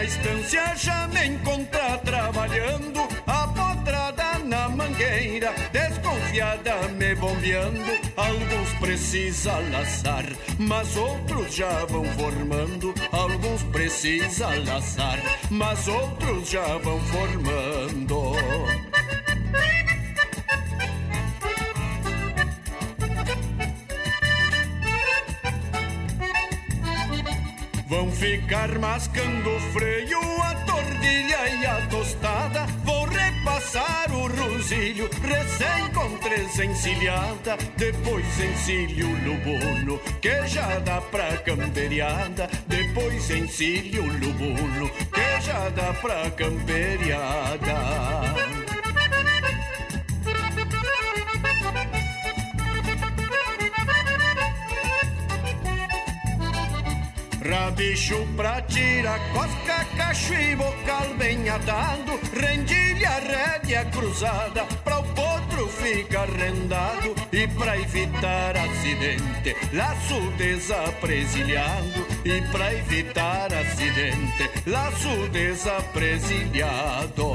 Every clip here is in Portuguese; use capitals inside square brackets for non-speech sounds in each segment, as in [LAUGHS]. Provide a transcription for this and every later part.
Na estância já me encontrar trabalhando A potrada na mangueira Desconfiada me bombeando. Alguns precisa laçar Mas outros já vão formando. Alguns precisa laçar Mas outros já vão formando ficar mascando o freio, a tordilha e a tostada. Vou repassar o rosilho, recém com três encilhada. Depois encilho o lubuno, que já dá pra camperiada. Depois encilho o lubuno, que já dá pra camperiada. Rabicho pra tirar cosca, cacho e bocal bem atado Rendilha, rédea cruzada Pra o potro ficar rendado E pra evitar acidente Laço desapresilhado E pra evitar acidente Laço desapresilhado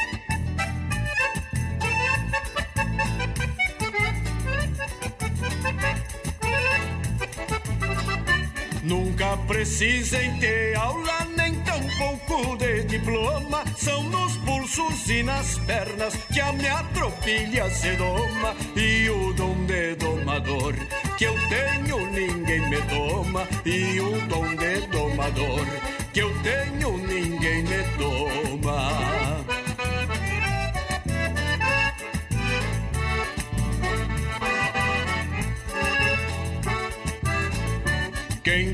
Nunca precisei ter aula, nem tampouco de diploma. São nos pulsos e nas pernas que a minha tropilha se doma. E o dom de domador que eu tenho, ninguém me toma. E o dom de domador que eu tenho, ninguém me toma. Quem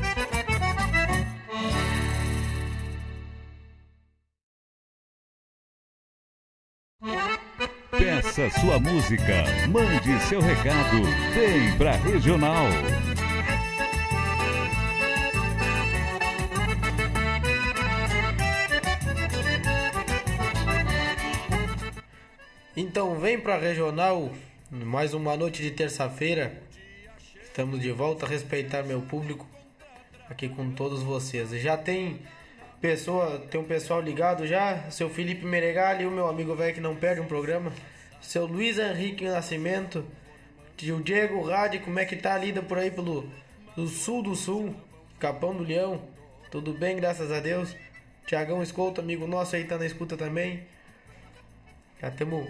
Peça sua música, mande seu recado, vem pra Regional. Então vem pra Regional, mais uma noite de terça-feira. Estamos de volta a respeitar meu público aqui com todos vocês. Já tem pessoa, tem um pessoal ligado já, seu Felipe Meregali, o meu amigo velho que não perde um programa, seu Luiz Henrique Nascimento, tio Diego Rade, como é que tá a lida por aí pelo, pelo sul do sul, Capão do Leão, tudo bem, graças a Deus. Tiagão Escolta, amigo nosso aí tá na escuta também. Já temos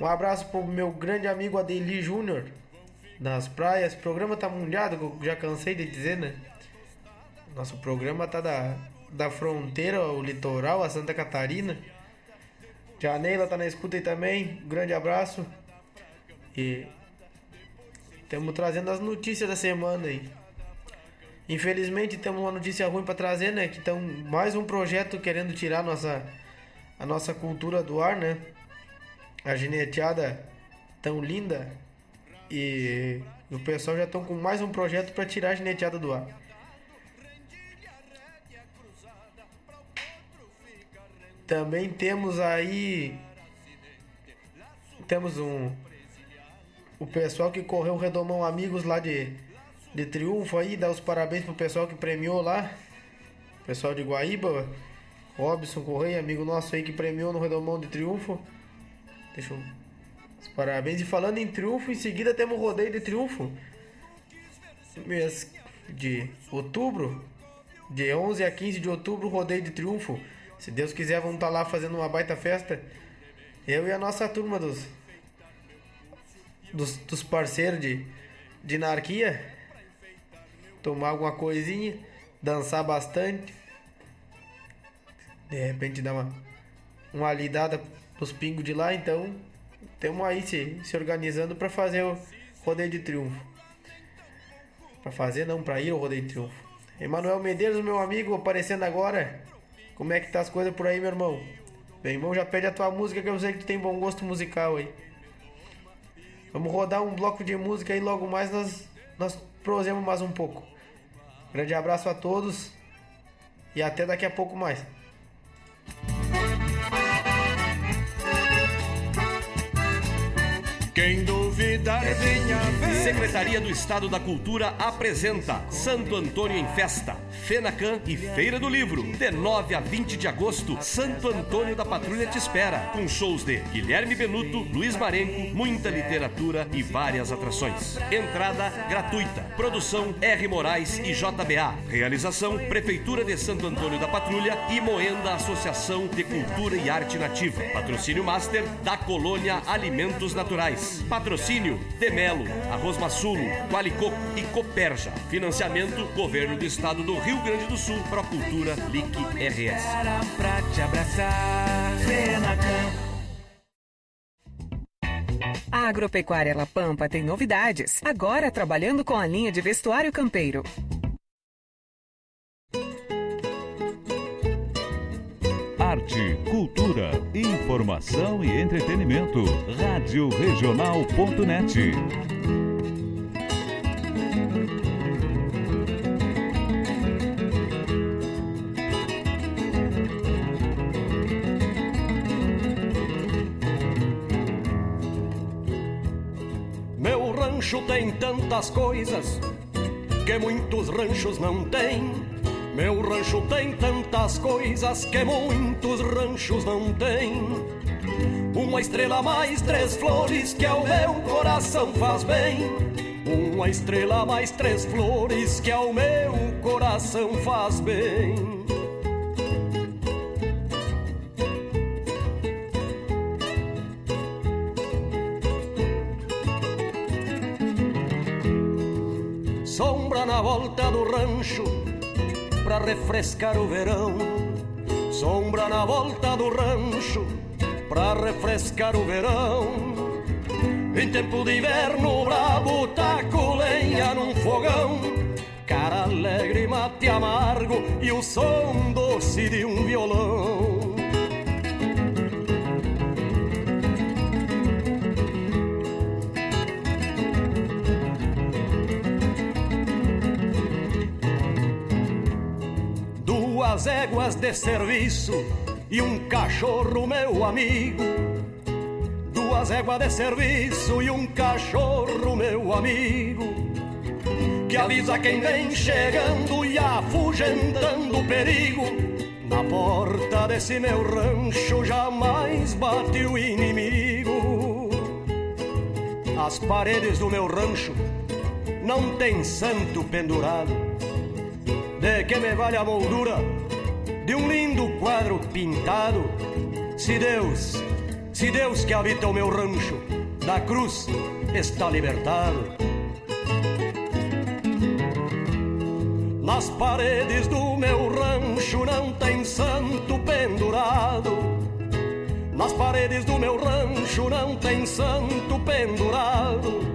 um abraço pro meu grande amigo Adeli Júnior, nas praias. O programa tá mundiado, já cansei de dizer, né? Nosso programa tá da, da fronteira ao litoral, a Santa Catarina. Tia Neila tá na escuta aí também. Grande abraço. E estamos trazendo as notícias da semana aí. Infelizmente temos uma notícia ruim para trazer, né? Que estão mais um projeto querendo tirar nossa a nossa cultura do ar, né? A gineteada tão linda e o pessoal já estão com mais um projeto para tirar a gineteada do ar. Também temos aí temos um o pessoal que correu o Redomão Amigos lá de, de Triunfo aí, dá os parabéns pro pessoal que premiou lá. Pessoal de Guaíba, Robson Correia, amigo nosso aí que premiou no Redomão de Triunfo. Deixa eu. Os parabéns. E falando em Triunfo, em seguida temos o rodeio de Triunfo. Mês de outubro, de 11 a 15 de outubro, rodeio de Triunfo. Se Deus quiser, vamos estar tá lá fazendo uma baita festa. Eu e a nossa turma dos, dos, dos parceiros de, de anarquia. Tomar alguma coisinha, dançar bastante. De repente dar uma, uma lidada nos pingos de lá, então estamos aí se, se organizando para fazer o rodeio de triunfo. Para fazer não, para ir ao rodeio de triunfo. Emanuel Medeiros, meu amigo, aparecendo agora. Como é que tá as coisas por aí, meu irmão? Meu irmão já pede a tua música que eu sei que tu tem bom gosto musical aí. Vamos rodar um bloco de música e logo mais nós, nós prosemos mais um pouco. Grande abraço a todos e até daqui a pouco mais. Quem ver. Secretaria do Estado da Cultura apresenta Santo Antônio em Festa, Fenacan e Feira do Livro. De 9 a 20 de agosto, Santo Antônio da Patrulha te espera, com shows de Guilherme Benuto, Luiz Marenco, muita literatura e várias atrações. Entrada gratuita. Produção R. Moraes e JBA. Realização Prefeitura de Santo Antônio da Patrulha e Moenda Associação de Cultura e Arte Nativa. Patrocínio Master da Colônia Alimentos Naturais. Patrocínio Demelo, Arroz Maçulo, Qualicoco e Coperja. Financiamento Governo do Estado do Rio Grande do Sul, Procultura, LIC RS. Pra te abraçar, A Agropecuária La Pampa tem novidades. Agora trabalhando com a linha de vestuário campeiro. Arte, cultura, informação e entretenimento. Rádio Regional.net. Meu rancho tem tantas coisas que muitos ranchos não têm meu rancho tem tantas coisas que muitos ranchos não têm. Uma estrela mais três flores que ao meu coração faz bem. Uma estrela mais três flores que ao meu coração faz bem. Sombra na volta do rancho para refrescar o verão. Sombra na volta do rancho para refrescar o verão. Em tempo de inverno brabo, taco lenha num fogão. Cara alegre, mate amargo e o som doce de um violão. Duas éguas de serviço e um cachorro, meu amigo. Duas éguas de serviço e um cachorro, meu amigo. Que avisa quem vem chegando e afugentando o perigo. Na porta desse meu rancho jamais bate o inimigo. As paredes do meu rancho não tem santo pendurado. De que me vale a moldura de um lindo quadro pintado. Se Deus, se Deus que habita o meu rancho, da cruz está libertado. Nas paredes do meu rancho não tem santo pendurado. Nas paredes do meu rancho não tem santo pendurado.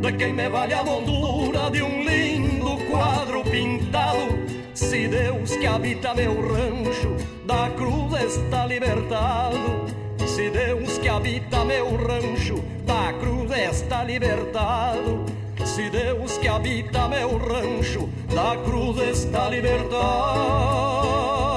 De quem me vale a moldura de um lindo quadro pintado. Se Deus que habita meu rancho da cruz está libertado, se Deus que habita meu rancho da cruz está libertado, se Deus que habita meu rancho da cruz está libertado.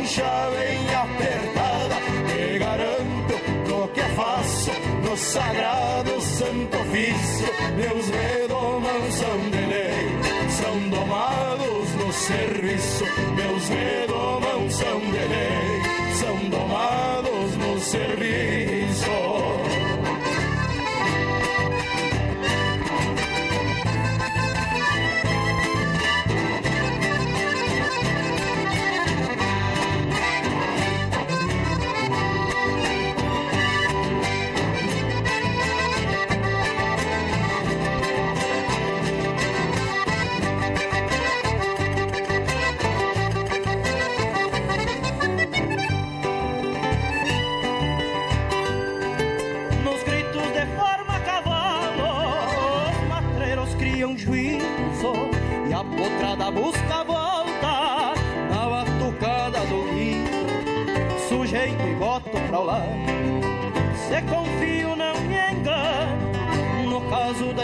Com a cincha bem apertada te garanto no que faço no sagrado santo ofício. Meus redomãos são de lei são domados no serviço. Meus redomãos são de lei são domados no serviço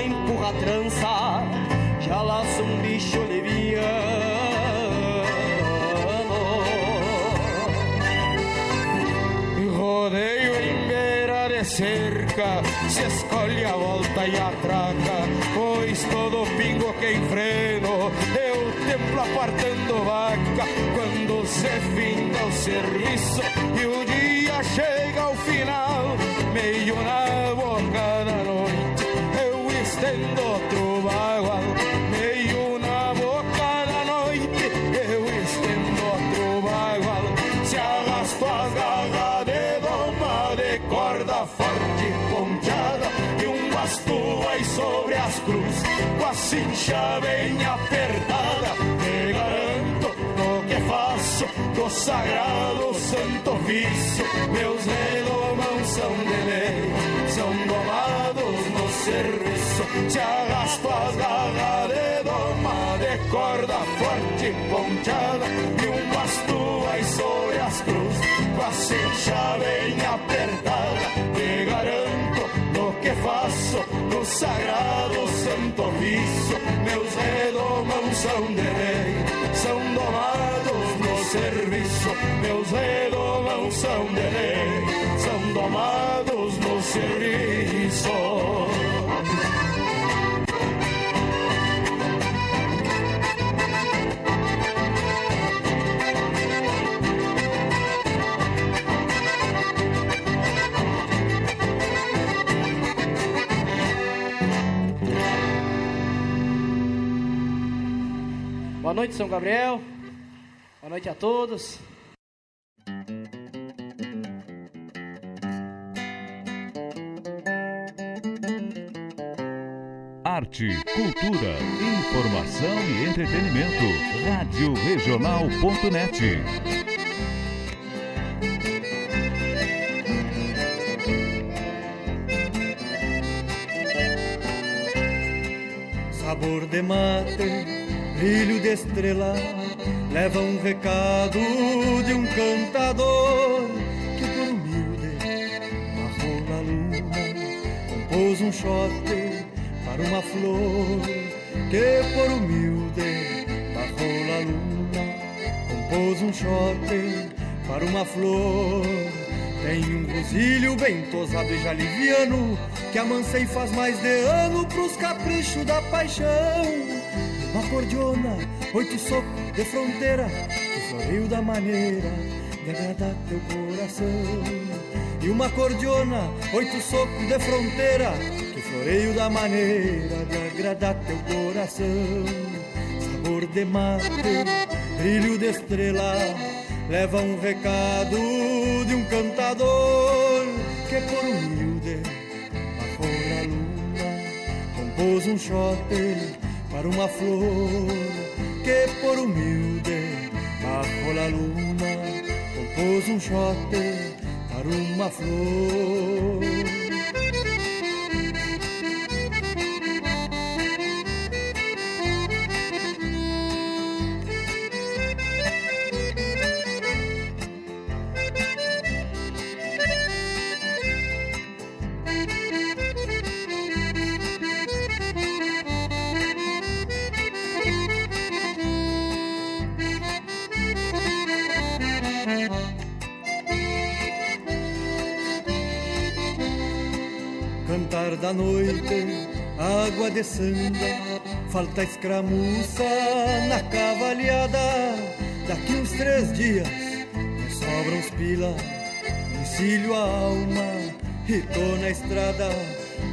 empurra trança, já laço um bicho leviano. E rodeio em beira de cerca Se escolhe a volta e a traca Pois todo pingo que enfreno Eu templo apartando vaca Quando se finda o serviço E o dia chega ao final Meio na cruzes Com a cincha bem apertada Te garanto no que faço Do sagrado santo ofício Meus redomãos são de lei São domados no serviço Se arrasto as garras de doma De corda forte ponchada E um basto vai sobre as cruzes Com a cincha bem apertada Te garanto faço No sagrado santo ofício Meus redomãos são de lei São domados no serviço. Meus redomãos são de lei São domados no serviço Boa noite, São Gabriel. Boa noite a todos. Arte, cultura, informação e entretenimento. Rádio Regional.net. Sabor de mate, brilho de estrela, leva um recado de um cantador que por humilde marrou na luna, compôs um shot para uma flor que por humilde marrou na luna, compôs um shot para uma flor. Tem um rosilho bem tosado e já liviano Que amancei faz mais de ano pros caprichos da paixão Uma cordiona, oito socos de fronteira Que floreio da maneira de agradar teu coração. E uma cordiona, oito socos de fronteira, que floreio da maneira de agradar teu coração. Sabor de mate, brilho de estrela, leva um recado de um cantador que por humilde, la luna, compôs um chote para uma flor que por humilde, bajo la luna, compôs um chote para uma flor. Da noite, água de falta escramuça na cavalhada. Daqui uns três dias, me sobram uns pila, encilho a alma e tô na estrada.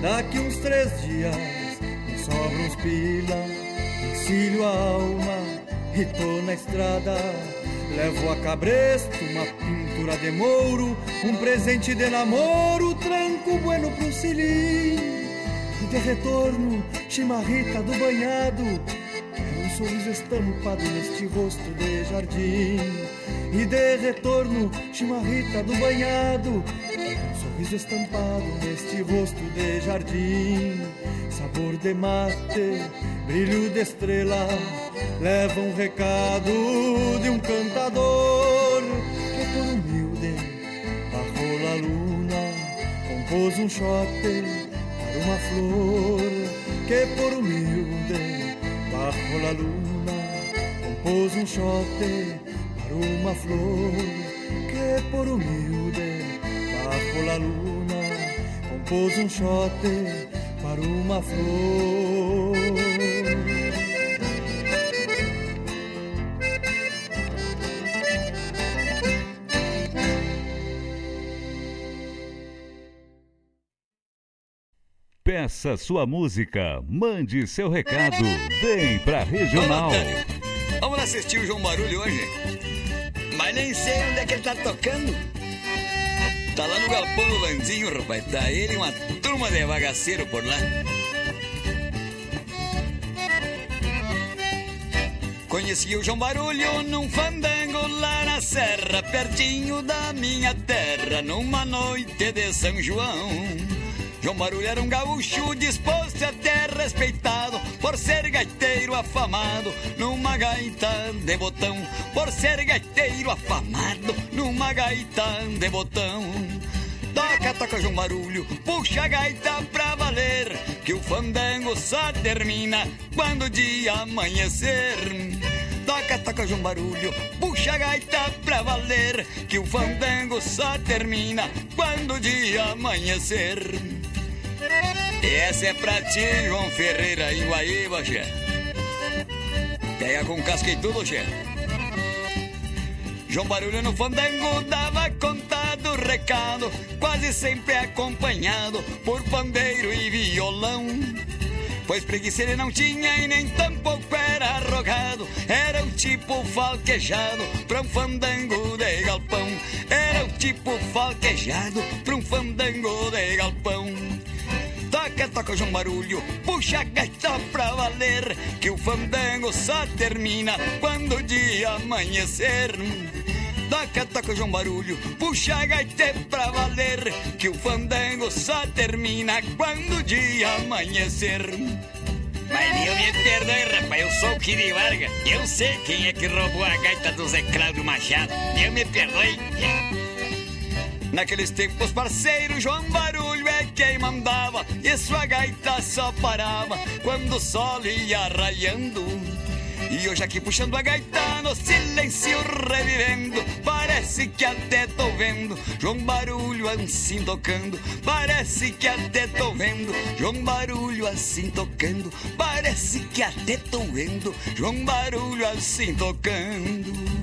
Daqui uns três dias, me sobram uns pila, encilho a alma e tô na estrada. Levo a cabresto uma de mouro, um presente de namoro, tranco bueno pro cilim. E de retorno, chimarrita do banhado, um sorriso estampado neste rosto de jardim. E de retorno, chimarrita do banhado, um sorriso estampado neste rosto de jardim. Sabor de mate, brilho de estrela, leva um recado de um cantador compôs um chote para uma flor que por humilde, bajo la luna, compôs um chote para uma flor que por humilde, bajo la luna, compôs um chote para uma flor. Peça sua música, mande seu recado, vem pra Regional. Vamos lá assistir o João Barulho hoje? Mas nem sei onde é que ele tá tocando. Tá lá no galpão do Lanzinho, rapaz. Tá ele e uma turma de bagaceiro por lá. Conheci o João Barulho num fandango lá na serra, pertinho da minha terra, numa noite de São João. João Barulho era um gaúcho disposto a ter respeitado por ser gaiteiro afamado numa gaita de botão. Por ser gaiteiro afamado numa gaita de botão. Toca, toca João Barulho, puxa a gaita pra valer, que o fandango só termina quando o dia amanhecer. Toca, toca João Barulho, puxa a gaita pra valer, que o fandango só termina quando o dia amanhecer. Essa é pra ti, João Ferreira, em Guaíba, che. Pega com casca e tudo, che. João Barulho no fandango dava contado recado, quase sempre acompanhado por pandeiro e violão. Pois preguiça ele não tinha e nem tampouco era arrogado. Era o tipo falquejado pra um fandango de galpão. Era o tipo falquejado pra um fandango de galpão. Toca, toca João Barulho, puxa a gaita pra valer, que o fandango só termina quando o dia amanhecer. Toca, toca João Barulho, puxa a gaita pra valer, que o fandango só termina quando o dia amanhecer. Mas eu me perdoe, rapaz, eu sou o Kiri Varga. Eu sei quem é que roubou a gaita do Zé Cláudio Machado. Eu me perdoe. Naqueles tempos, parceiro, João Barulho é quem mandava E sua gaita só parava quando o sol ia raiando. E hoje aqui puxando a gaita no silêncio revivendo Parece que até tô vendo João Barulho assim tocando Parece que até tô vendo João Barulho assim tocando Parece que até tô vendo João Barulho assim tocando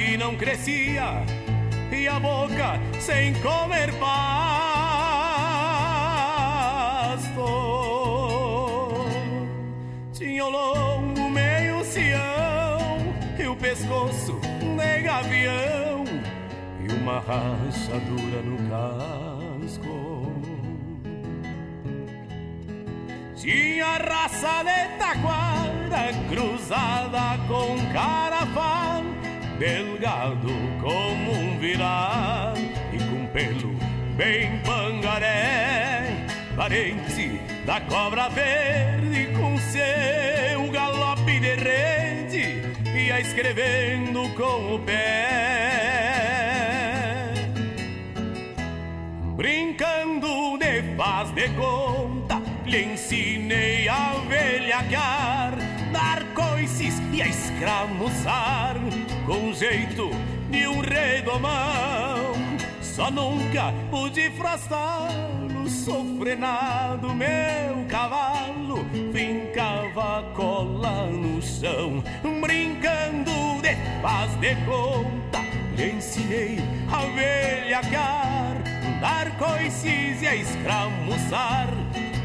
que não crescia e a boca sem comer pasto. Tinha o lombo meio cião e o pescoço de gavião e uma rachadura no casco. Tinha raça de taquara cruzada com carapau, delgado como um virar e com pelo bem pangaré, parente da cobra verde com seu galope de rede, ia escrevendo com o pé, brincando de faz de conta lhe ensinei a velhacar, dar coices e a escramuçar, com jeito de um redomão. Só nunca pude frustrar no sofrenado meu cavalo, fincava cola no chão, brincando de faz de conta. Lhe ensinei a velhacar, dar coices e a escramuçar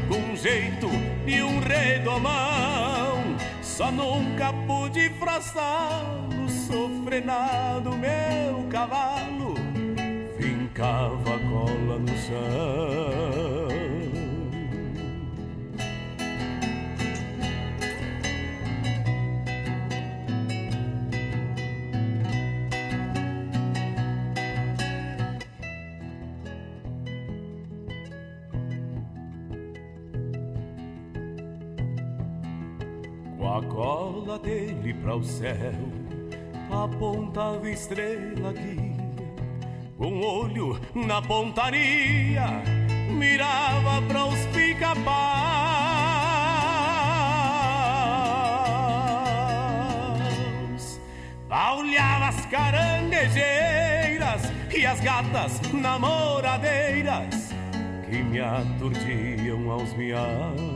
com jeito de um redomão. Só nunca pude frustrar sofrenado meu cavalo, fincava a cola no chão. a cola dele para o céu, apontava estrela guia, com olho na pontaria, mirava para os pica-paus, olhava as caranguejeiras e as gatas namoradeiras que me aturdiam aos miaus.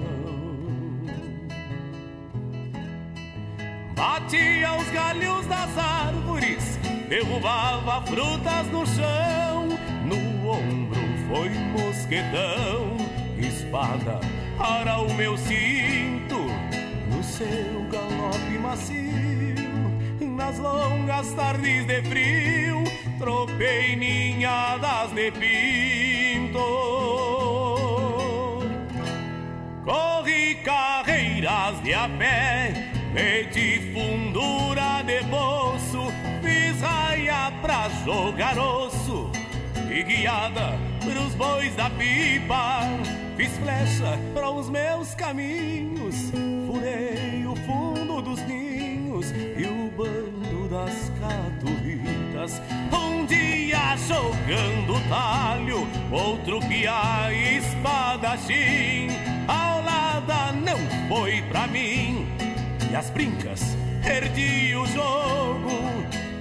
Batia os galhos das árvores, derrubava frutas no chão. No ombro foi mosquetão, espada para o meu cinto. No seu galope macio, nas longas tardes de frio, tropei ninhadas de pinto. Corri carreiras de a pé Meti fundura de bolso, fiz raia pra jogar osso. E guiada pros bois da pipa Fiz flecha para os meus caminhos. Furei o fundo dos ninhos E o bando das catulitas Um dia jogando talho Outro piá e espadachim. Ao lado não foi pra mim e as brincas, perdi o jogo,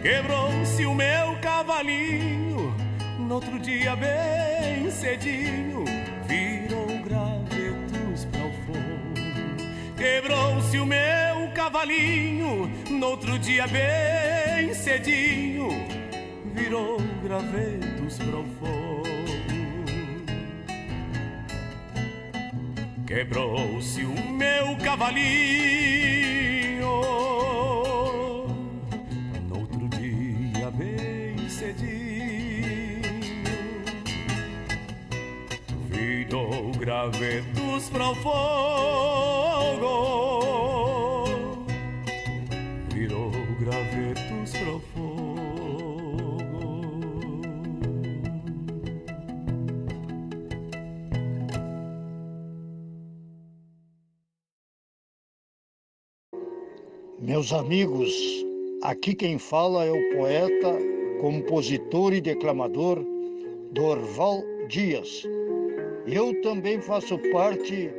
quebrou-se o meu cavalinho. No outro dia, bem cedinho, virou gravetos para o fogo. Quebrou-se o meu cavalinho, no outro dia, bem cedinho, virou gravetos para o fogo. quebrou-se o meu cavalinho. No outro dia, bem cedinho, virou gravetos para o fogo. Meus amigos, aqui quem fala é o poeta, compositor e declamador Dorval Dias. Eu também faço parte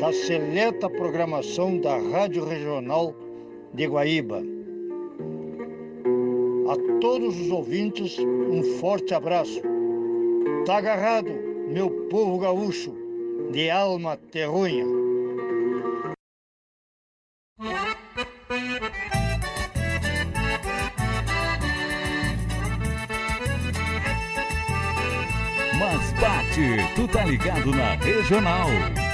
da seleta programação da Rádio Regional de Guaíba. A todos os ouvintes, um forte abraço. Tá agarrado, meu povo gaúcho, de alma terrunha. Tá ligado na regional.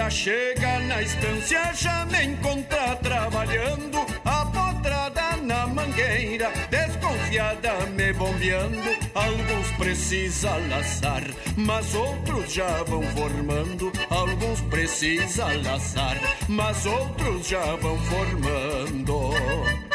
Dia chega na estância, já me encontra trabalhando, a potrada na mangueira, desconfiada me bombeando. Alguns precisa laçar, mas outros já vão formando. Alguns precisa laçar, mas outros já vão formando.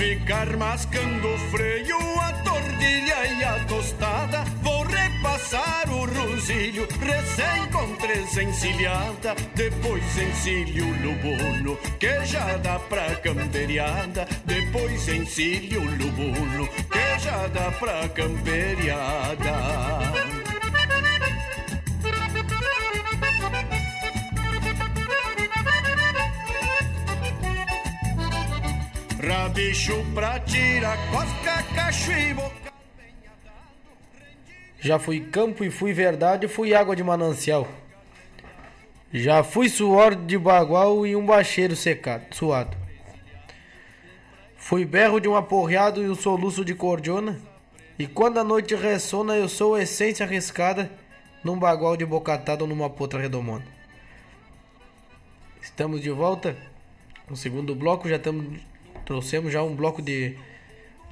Ficar mascando o freio, a tordilha e a tostada. Vou repassar o rosilho, recém com três encilhada. Depois encilho o lubuno, que já dá pra camperiada. Depois encilho o lubuno, que já dá pra camperiada. Rabicho pra tirar cosca, cacho e boca. Já fui campo e fui verdade, fui água de manancial. Já fui suor de bagual e um bacheiro secado, suado. Fui berro de um aporreado e um soluço de cordiona. E quando a noite ressona, eu sou essência arriscada num bagual de bocatada ou numa potra redomona. Estamos de volta. No segundo bloco já estamos trouxemos já um bloco de,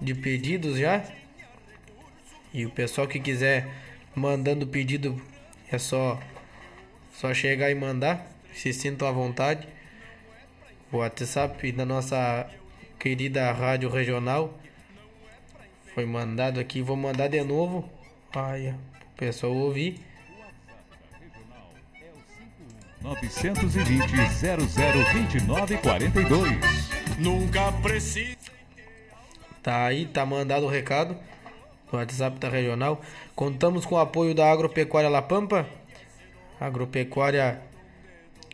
de pedidos já. E o pessoal que quiser mandando pedido é só só chegar e mandar. Se sintam à vontade. O WhatsApp da nossa querida rádio regional foi mandado aqui. Vou mandar de novo. Ai, o pessoal ouvir. 920 0029 42. Nunca precisa. Tá aí, tá mandado o recado. O WhatsApp da regional. Contamos com o apoio da Agropecuária La Pampa. Agropecuária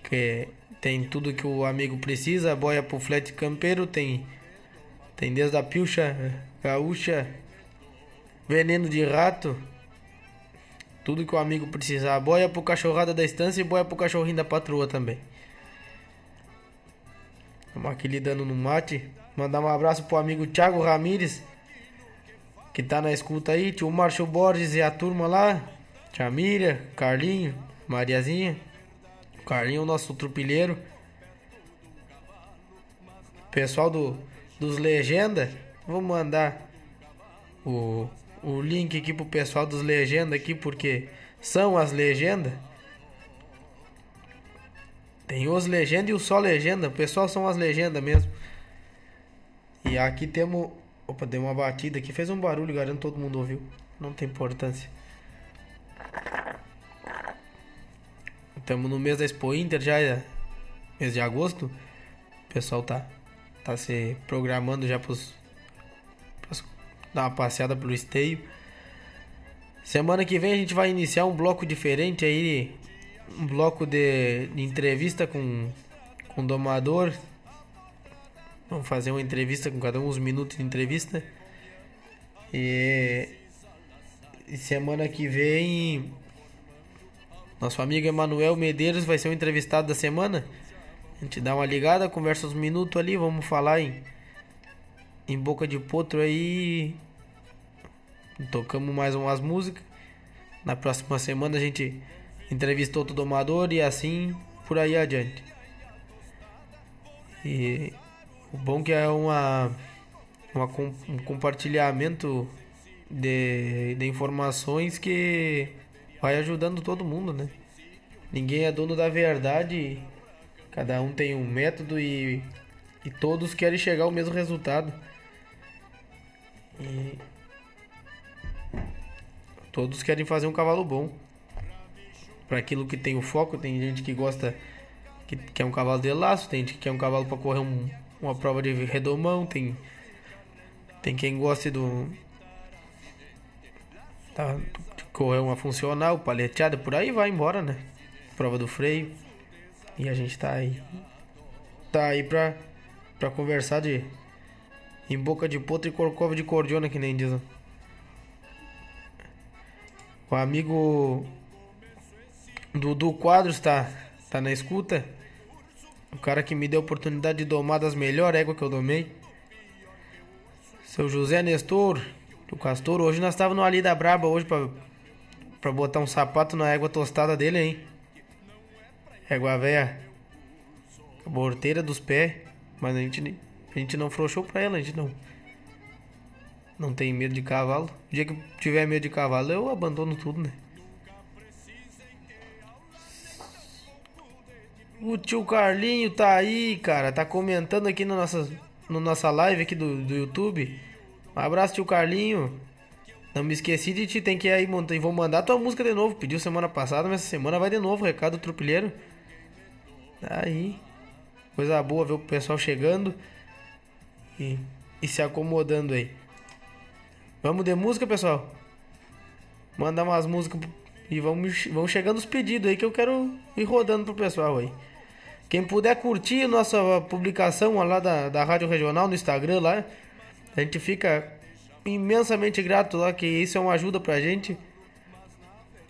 que tem tudo que o amigo precisa. Boia pro flete campeiro. Tem, tem desde a pilcha gaúcha, veneno de rato. Tudo que o amigo precisar. Boia pro cachorrada da estância e boia pro cachorrinho da patroa também. Estamos aqui lidando no mate. Mandar um abraço pro amigo Thiago Ramires, que tá na escuta aí. Tio Márcio Borges e a turma lá. Tia Miriam, Carlinho, Mariazinha. Carlinho é o nosso trupilheiro. Pessoal do, dos Legenda, vou mandar o, o link aqui pro pessoal dos Legenda aqui, porque são as legendas. Tem os legendas e o só legenda. O pessoal são as legendas mesmo. E aqui temos. Opa, deu uma batida aqui. Fez um barulho, garanto todo mundo ouviu. Não tem importância. Estamos no mês da Expo Inter já, é mês de agosto. O pessoal tá, tá se programando já pros, pros dar uma passeada pelo esteio. Semana que vem a gente vai iniciar um bloco diferente aí. Um bloco de, entrevista com, com o domador. Vamos fazer uma entrevista com cada um, uns minutos de entrevista. E, e semana que vem, nosso amigo Emanuel Medeiros vai ser o entrevistado da semana. A gente dá uma ligada, conversa uns minutos ali, vamos falar em, em boca de potro aí. Tocamos mais umas músicas. Na próxima semana a gente entrevista outro domador e assim por aí adiante. E o bom que é uma, uma um compartilhamento de, de informações que vai ajudando todo mundo, né? Ninguém é dono da verdade, cada um tem um método e, e todos querem chegar ao mesmo resultado. E todos querem fazer um cavalo bom. Para aquilo que tem o foco, tem gente que gosta que quer um cavalo de laço, tem gente que quer um cavalo para correr um, uma prova de redomão, tem tem quem goste do tá, de correr uma funcional, paleteada, por aí vai embora, né? Prova do freio. E a gente tá aí tá aí pra, pra conversar de em boca de potro e corcova de cordiona, que nem dizem. O amigo Dudu Quadros tá, tá na escuta. O cara que me deu a oportunidade de domar das melhores éguas que eu domei. Seu José Nestor, do Castor. Hoje nós estávamos ali da Braba hoje pra, pra botar um sapato na égua tostada dele, hein? Égua velha. Borteira dos pés. Mas a gente, a gente não frouxou pra ela, a gente não. Não tem medo de cavalo. O dia que tiver medo de cavalo, eu abandono tudo, né? O tio Carlinho tá aí, cara. Tá comentando aqui na nossa, no nossa live aqui do, do YouTube. Um abraço, tio Carlinho. Não me esqueci de te tem que ir aí montar. Vou mandar tua música de novo. Pediu semana passada, mas essa semana vai de novo. Recado do tropilheiro. Tá aí. Coisa boa ver o pessoal chegando e, e se acomodando aí. Vamos de música, pessoal? Mandar umas músicas e vamos, vamos chegando os pedidos aí que eu quero ir rodando pro pessoal aí. Quem puder curtir nossa publicação lá da, da Rádio Regional no Instagram lá, a gente fica imensamente grato lá, que isso é uma ajuda pra gente.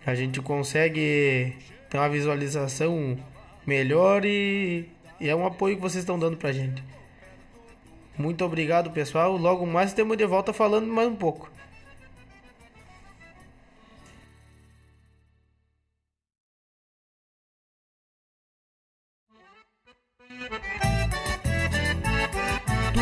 A gente consegue ter uma visualização melhor e, e é um apoio que vocês estão dando pra gente. Muito obrigado, pessoal. Logo mais temos de volta falando mais um pouco.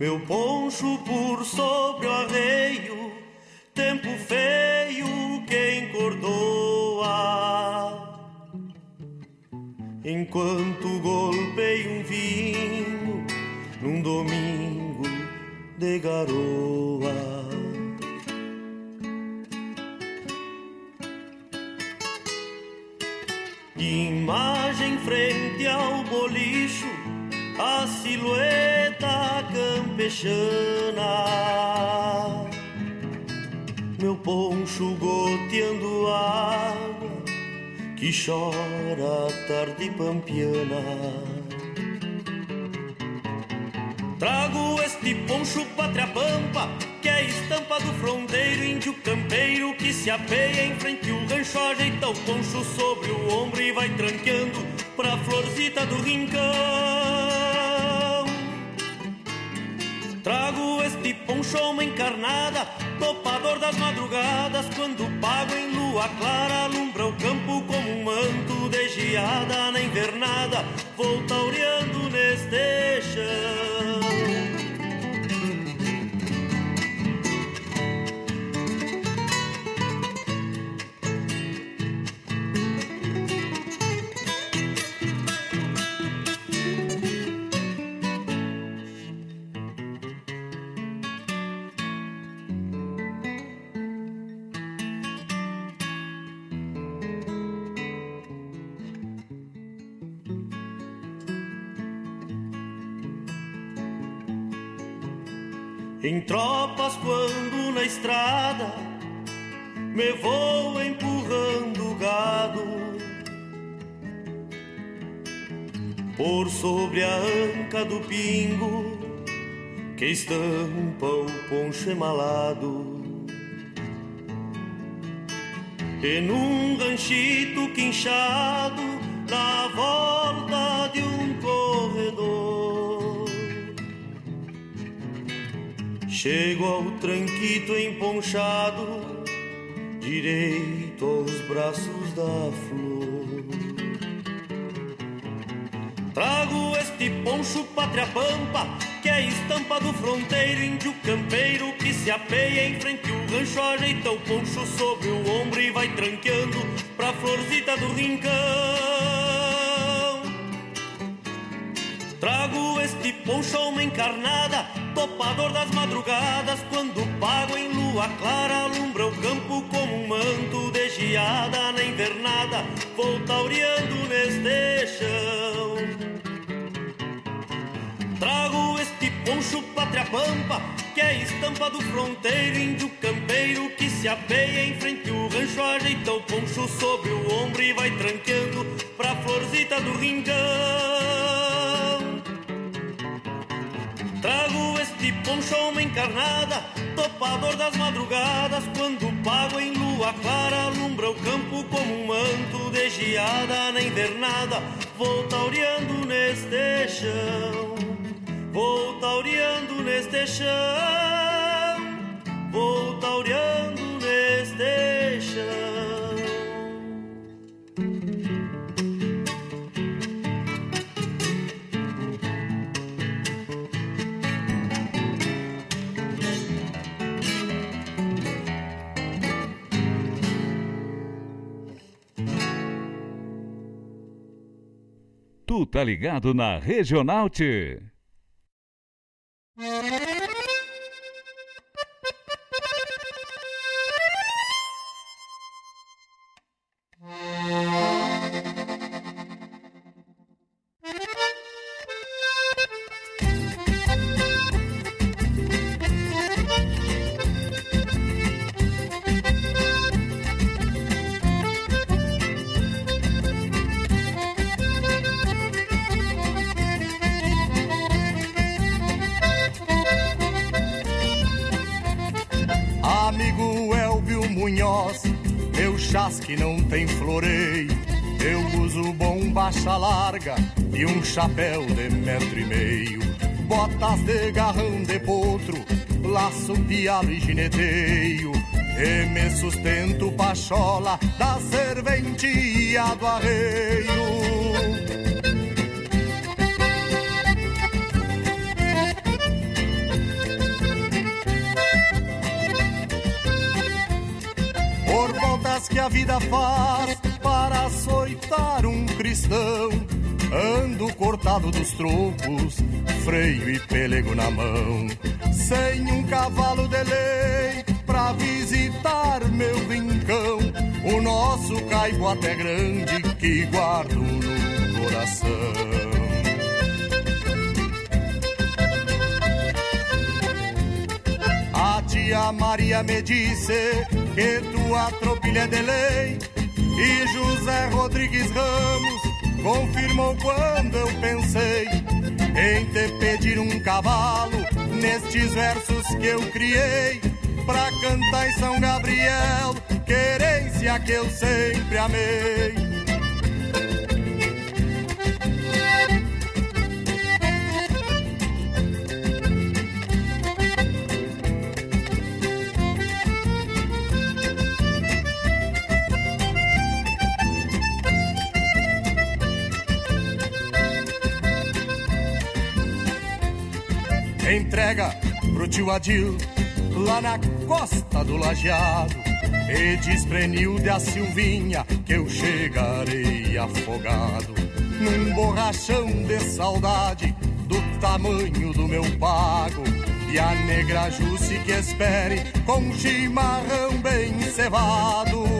Meu poncho por sobre o arreio, tempo feio que encordoa. Enquanto golpei um vinho num domingo de garoa. Imagem frente ao bolicho, a silhueta campechana. Meu poncho goteando água que chora a tarde pampiana. Trago este poncho pátria pampa, que é estampa do fronteiro índio campeiro que se apeia em frente ao rancho, ajeita o poncho sobre o ombro e vai tranqueando pra florzita do rincão. Trago este poncho uma encarnada, topador das madrugadas, quando pago em lua clara, alumbra o campo como um manto de geada na invernada, vou taureando neste chão. Em tropas quando na estrada me vou empurrando gado por sobre a anca do pingo que estampa o poncho emalado. E num ganchito quinchado na volta de um Chego ao tranquito emponchado, direito aos braços da flor. Trago este poncho pátria pampa que é estampa do fronteiro índio campeiro que se apeia em frente ao rancho, ajeita o poncho sobre o ombro e vai tranqueando pra florzita do rincão. Trago este poncho uma encarnada, topador das madrugadas, quando pago em lua clara, alumbra o campo como um manto de geada na invernada, vou taureando neste chão. Trago este poncho pátria pampa, que é estampa do fronteiro índio campeiro que se apeia em frente ao rancho, ajeita o poncho sobre o ombro e vai tranqueando pra florzita do rincão. Trago este poncho uma encarnada, topador das madrugadas, quando pago em lua clara, alumbra o campo como um manto de geada na invernada, vou taureando neste chão. Vou taureando neste chão, vou taureando Tu tá ligado na Regional. Laço pialo e gineteio. E me sustento pachola da serventia do arreio. por voltas que a vida faz para açoitar um cristão. Ando cortado dos trocos, freio e pelego na mão, sem um cavalo de lei pra visitar meu rincão. O nosso caibo até grande que guardo no coração. A tia Maria me disse que tua tropilha é de lei E José Rodrigues Ramos confirmou quando eu pensei Em te pedir um cavalo nestes versos que eu criei Pra cantar em São Gabriel, querência que eu sempre amei entrega pro tio Adil lá na costa do lajeado. E diz prenil a Silvinha que eu chegarei afogado num borrachão de saudade do tamanho do meu pago. E a negra Jusce que espere com chimarrão bem cevado.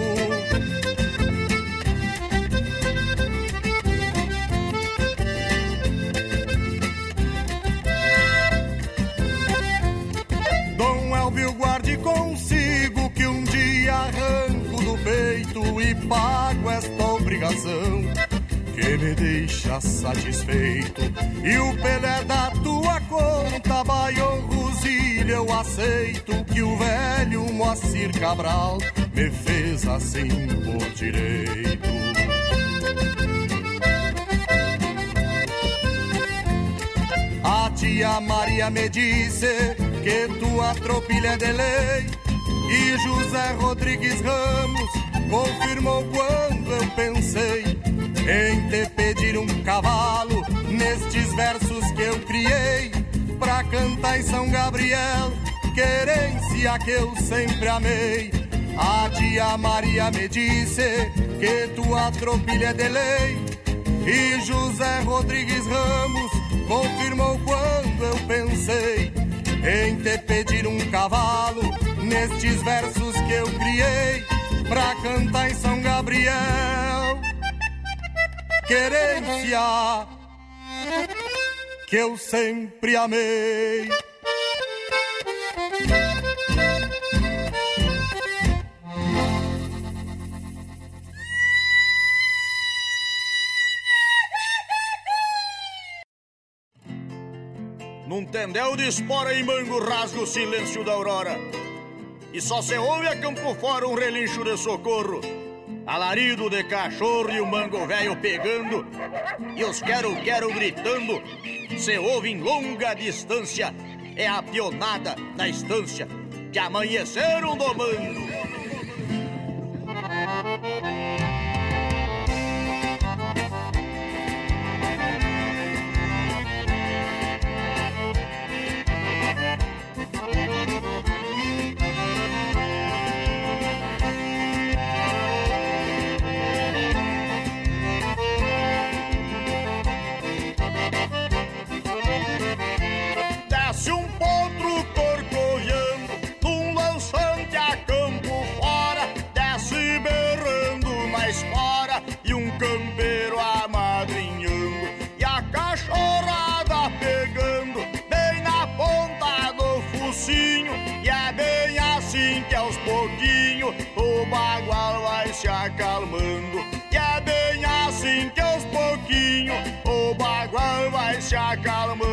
Pago esta obrigação que me deixa satisfeito. E o Pelé da tua conta, Baião Rosilho, eu aceito que o velho Moacir Cabral me fez assim por direito. A tia Maria me disse que tua tropilha é de lei. E José Rodrigues Ramos confirmou quando eu pensei em te pedir um cavalo nestes versos que eu criei pra cantar em São Gabriel, querência que eu sempre amei. A tia Maria me disse que tua tropilha é de lei e José Rodrigues Ramos confirmou quando eu pensei em te pedir um cavalo nestes versos que eu criei pra cantar em São Gabriel. Querência que eu sempre amei. Num tendel de espora e mango rasga o silêncio da aurora. E só se ouve a campo fora um relincho de socorro. Alarido de cachorro e o mango velho pegando. E os quero-quero gritando. Se ouve em longa distância. É a pionada na estância que amanheceram domando. Se acalmando.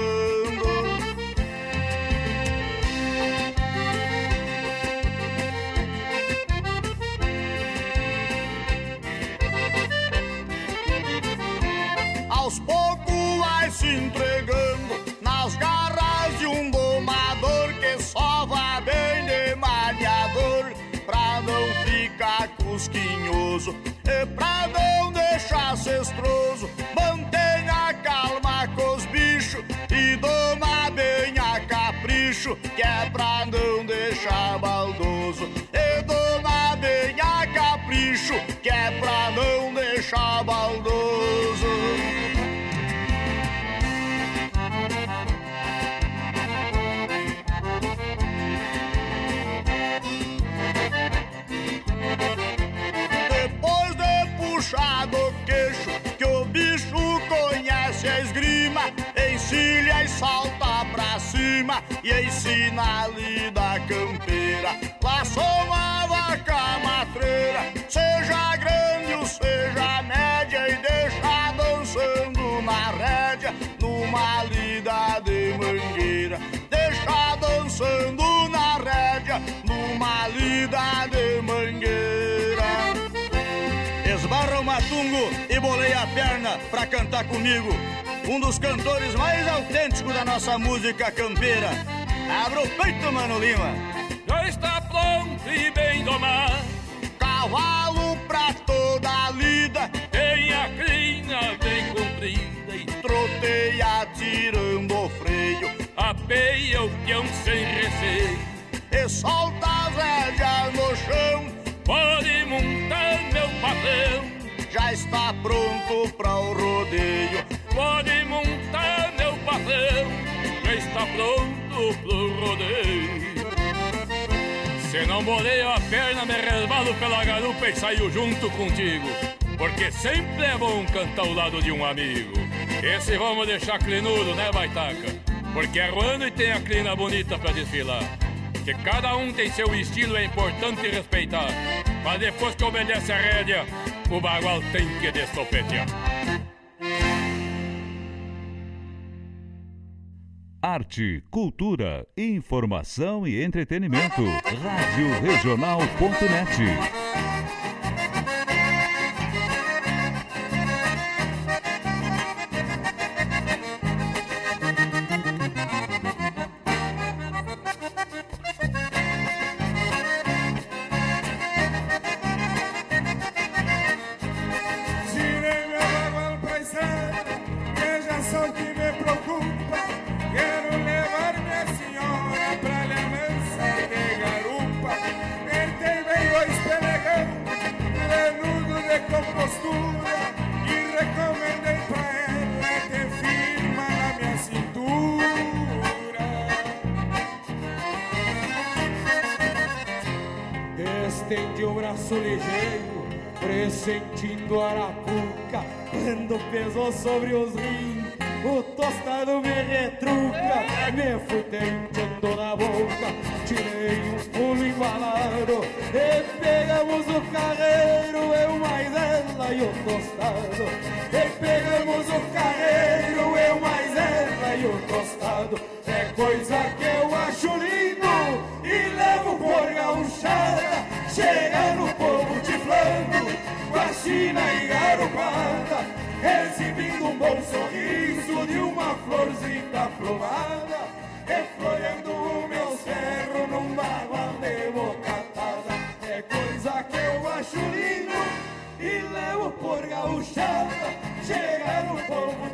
aos poucos vai se entregando nas garras de um domador que só vai bem de malhador pra não ficar cusquinhoso e pra não deixar cestroso. Capricho que é pra não deixar baldoso. E doma bem a capricho que é pra não deixar baldoso. E ensina a lida campeira. Laçou uma vaca matreira, seja grande ou seja média, e deixa dançando na rédea, numa lida de mangueira. Deixa dançando na rédea, numa lida de mangueira. Esbarra o matungo e bolei a perna pra cantar comigo. Um dos cantores mais autênticos da nossa música campeira. Abra o peito, Mano Lima. Já está pronto e bem domado. Cavalo pra toda a lida. Tem a crina bem comprida e Troteia tirando o freio. apeia o peão sem receio. E solta as rédeas no chão. Pode montar meu patrão. Já está pronto pra o rodeio. Pode montar meu patrão. Já está pronto pro rodeio. Se não boleio a perna, me resbalo pela garupa e saio junto contigo. Porque sempre é bom cantar ao lado de um amigo. Esse vamos deixar clinudo, né, baitaca? Porque é ruano e tem a clina bonita pra desfilar que cada um tem seu estilo, é importante respeitar. Mas depois que obedece a rédea, o bagual tem que destopetear. Arte, cultura, informação e entretenimento. Rádio Regional.net. sobre os rios. e leu por gauchada. Chegar no povo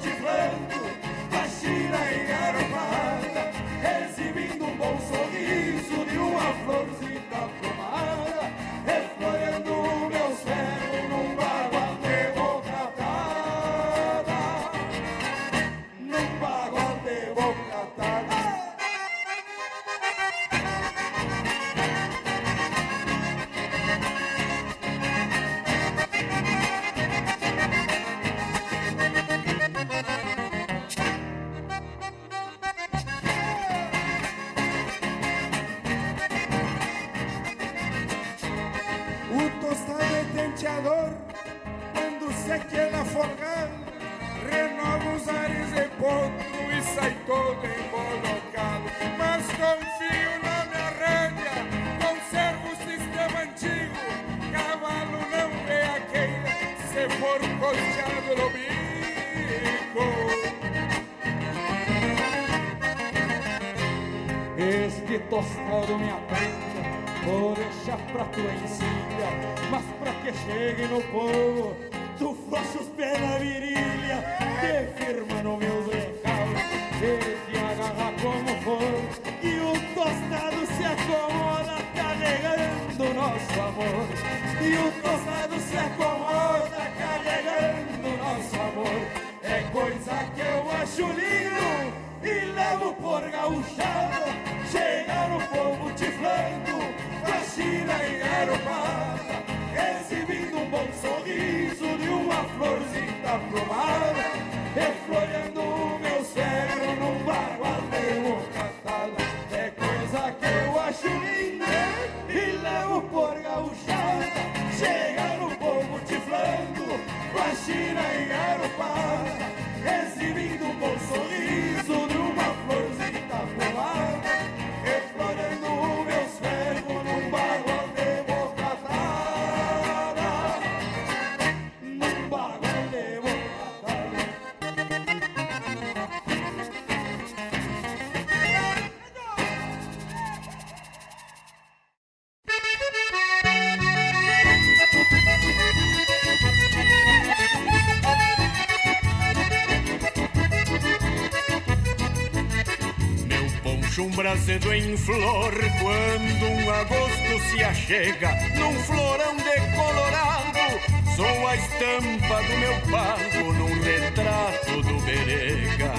trazendo em flor quando um agosto se achega num florão decolorado. Sou a estampa do meu pago num retrato do berega,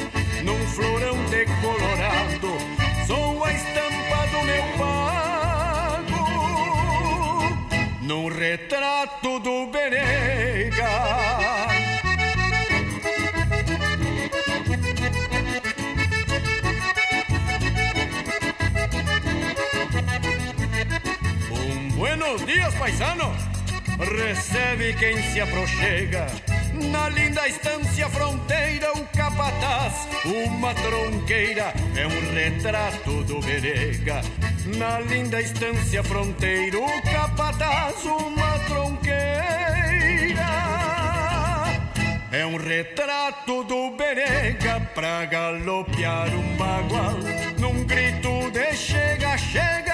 num florão decolorado. Sou a estampa do meu pago num retrato do berega. buenos días, paisanos. Recebe quem se aproxega. Na linda estância fronteira, o capataz, uma tronqueira, é um retrato do Berega. Na linda estância fronteira, o capataz, uma tronqueira, é um retrato do Berega pra galopear um bagual num grito de chega, chega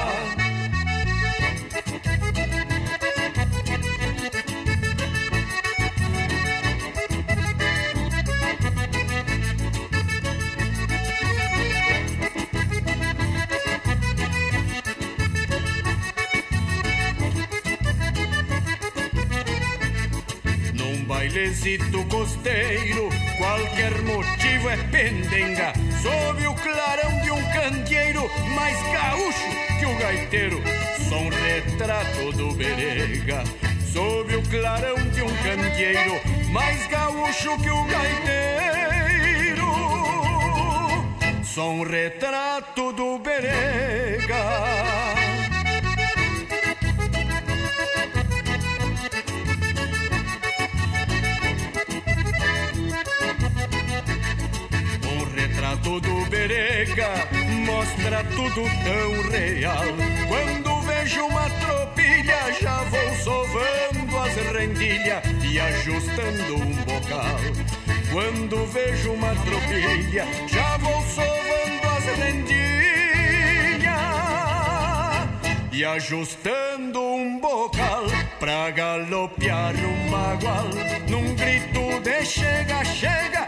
Num bailezito costeiro, qualquer motivo é pendenga. Sob o clarão de um candeeiro, mais gaúcho que o gaiteiro. Sou um retrato do berega. Sob o clarão de um candeeiro, mais gaúcho que o gaiteiro. Sou um retrato do berega. Do berega mostra tudo tão real. Quando vejo uma tropilha, já vou sovando as rendilhas e ajustando um bocal. Quando vejo uma tropilha, já vou sovando as rendilhas e ajustando um bocal pra galopear um bagual. Num grito de chega, chega,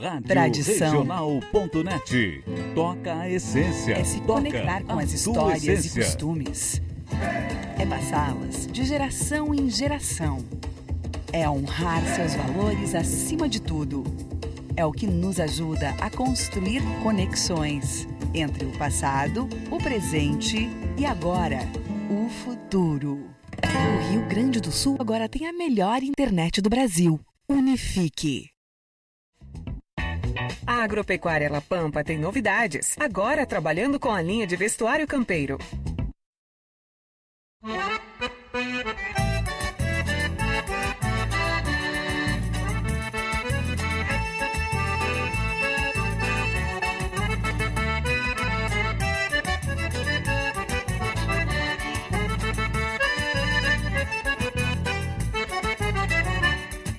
Rádio Tradição. Regional.net. Toca a essência. É se Toca conectar com as histórias e costumes. É passá-las de geração em geração. É honrar seus valores acima de tudo. É o que nos ajuda a construir conexões entre o passado, o presente e agora, o futuro. O Rio Grande do Sul agora tem a melhor internet do Brasil. Unifique. A Agropecuária La Pampa tem novidades. Agora trabalhando com a linha de vestuário campeiro.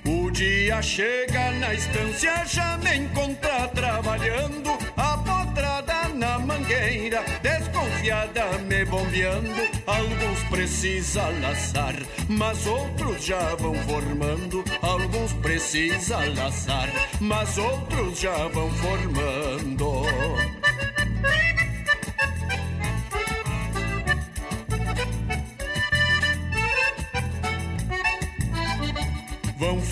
O dia chega na estância, já me encontra trabalhando, a potrada na mangueira, desconfiada me bombeando. Alguns precisa laçar, mas outros já vão formando. Alguns precisa laçar, mas outros já vão formando.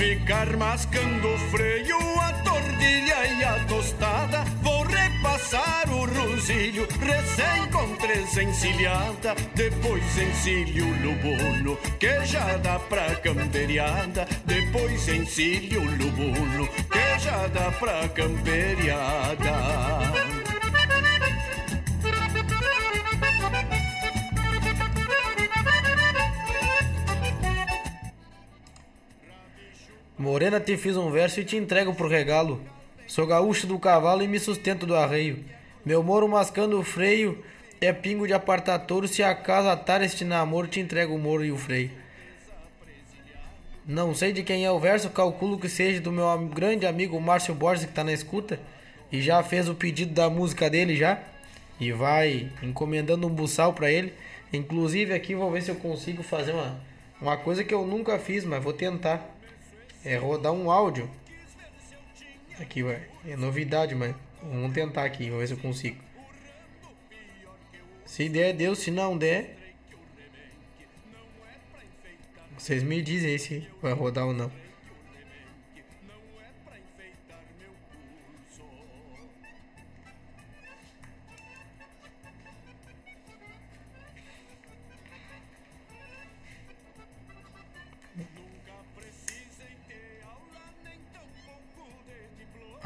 Ficar mascando o freio, a tordilha e a tostada. Vou repassar o rosilho, recém com três encilhada. Depois encilho o lubuno, que já dá pra camperiada. Depois encilho o lubuno, que já dá pra camperiada. Morena, te fiz um verso e te entrego pro regalo. Sou gaúcho do cavalo e me sustento do arreio. Meu moro mascando o freio é pingo de apartar touro. Se acaso atar este namoro, te entrego o moro e o freio. Não sei de quem é o verso, calculo que seja do meu grande amigo Márcio Borges que tá na escuta e já fez o pedido da música dele já e vai encomendando um buçal pra ele. Inclusive aqui vou ver se eu consigo fazer uma uma coisa que eu nunca fiz, mas vou tentar. É rodar um áudio. Aqui vai. É novidade, mas vamos tentar aqui, vamos ver se eu consigo. Se der, deu, se não der, vocês me dizem se vai rodar ou não.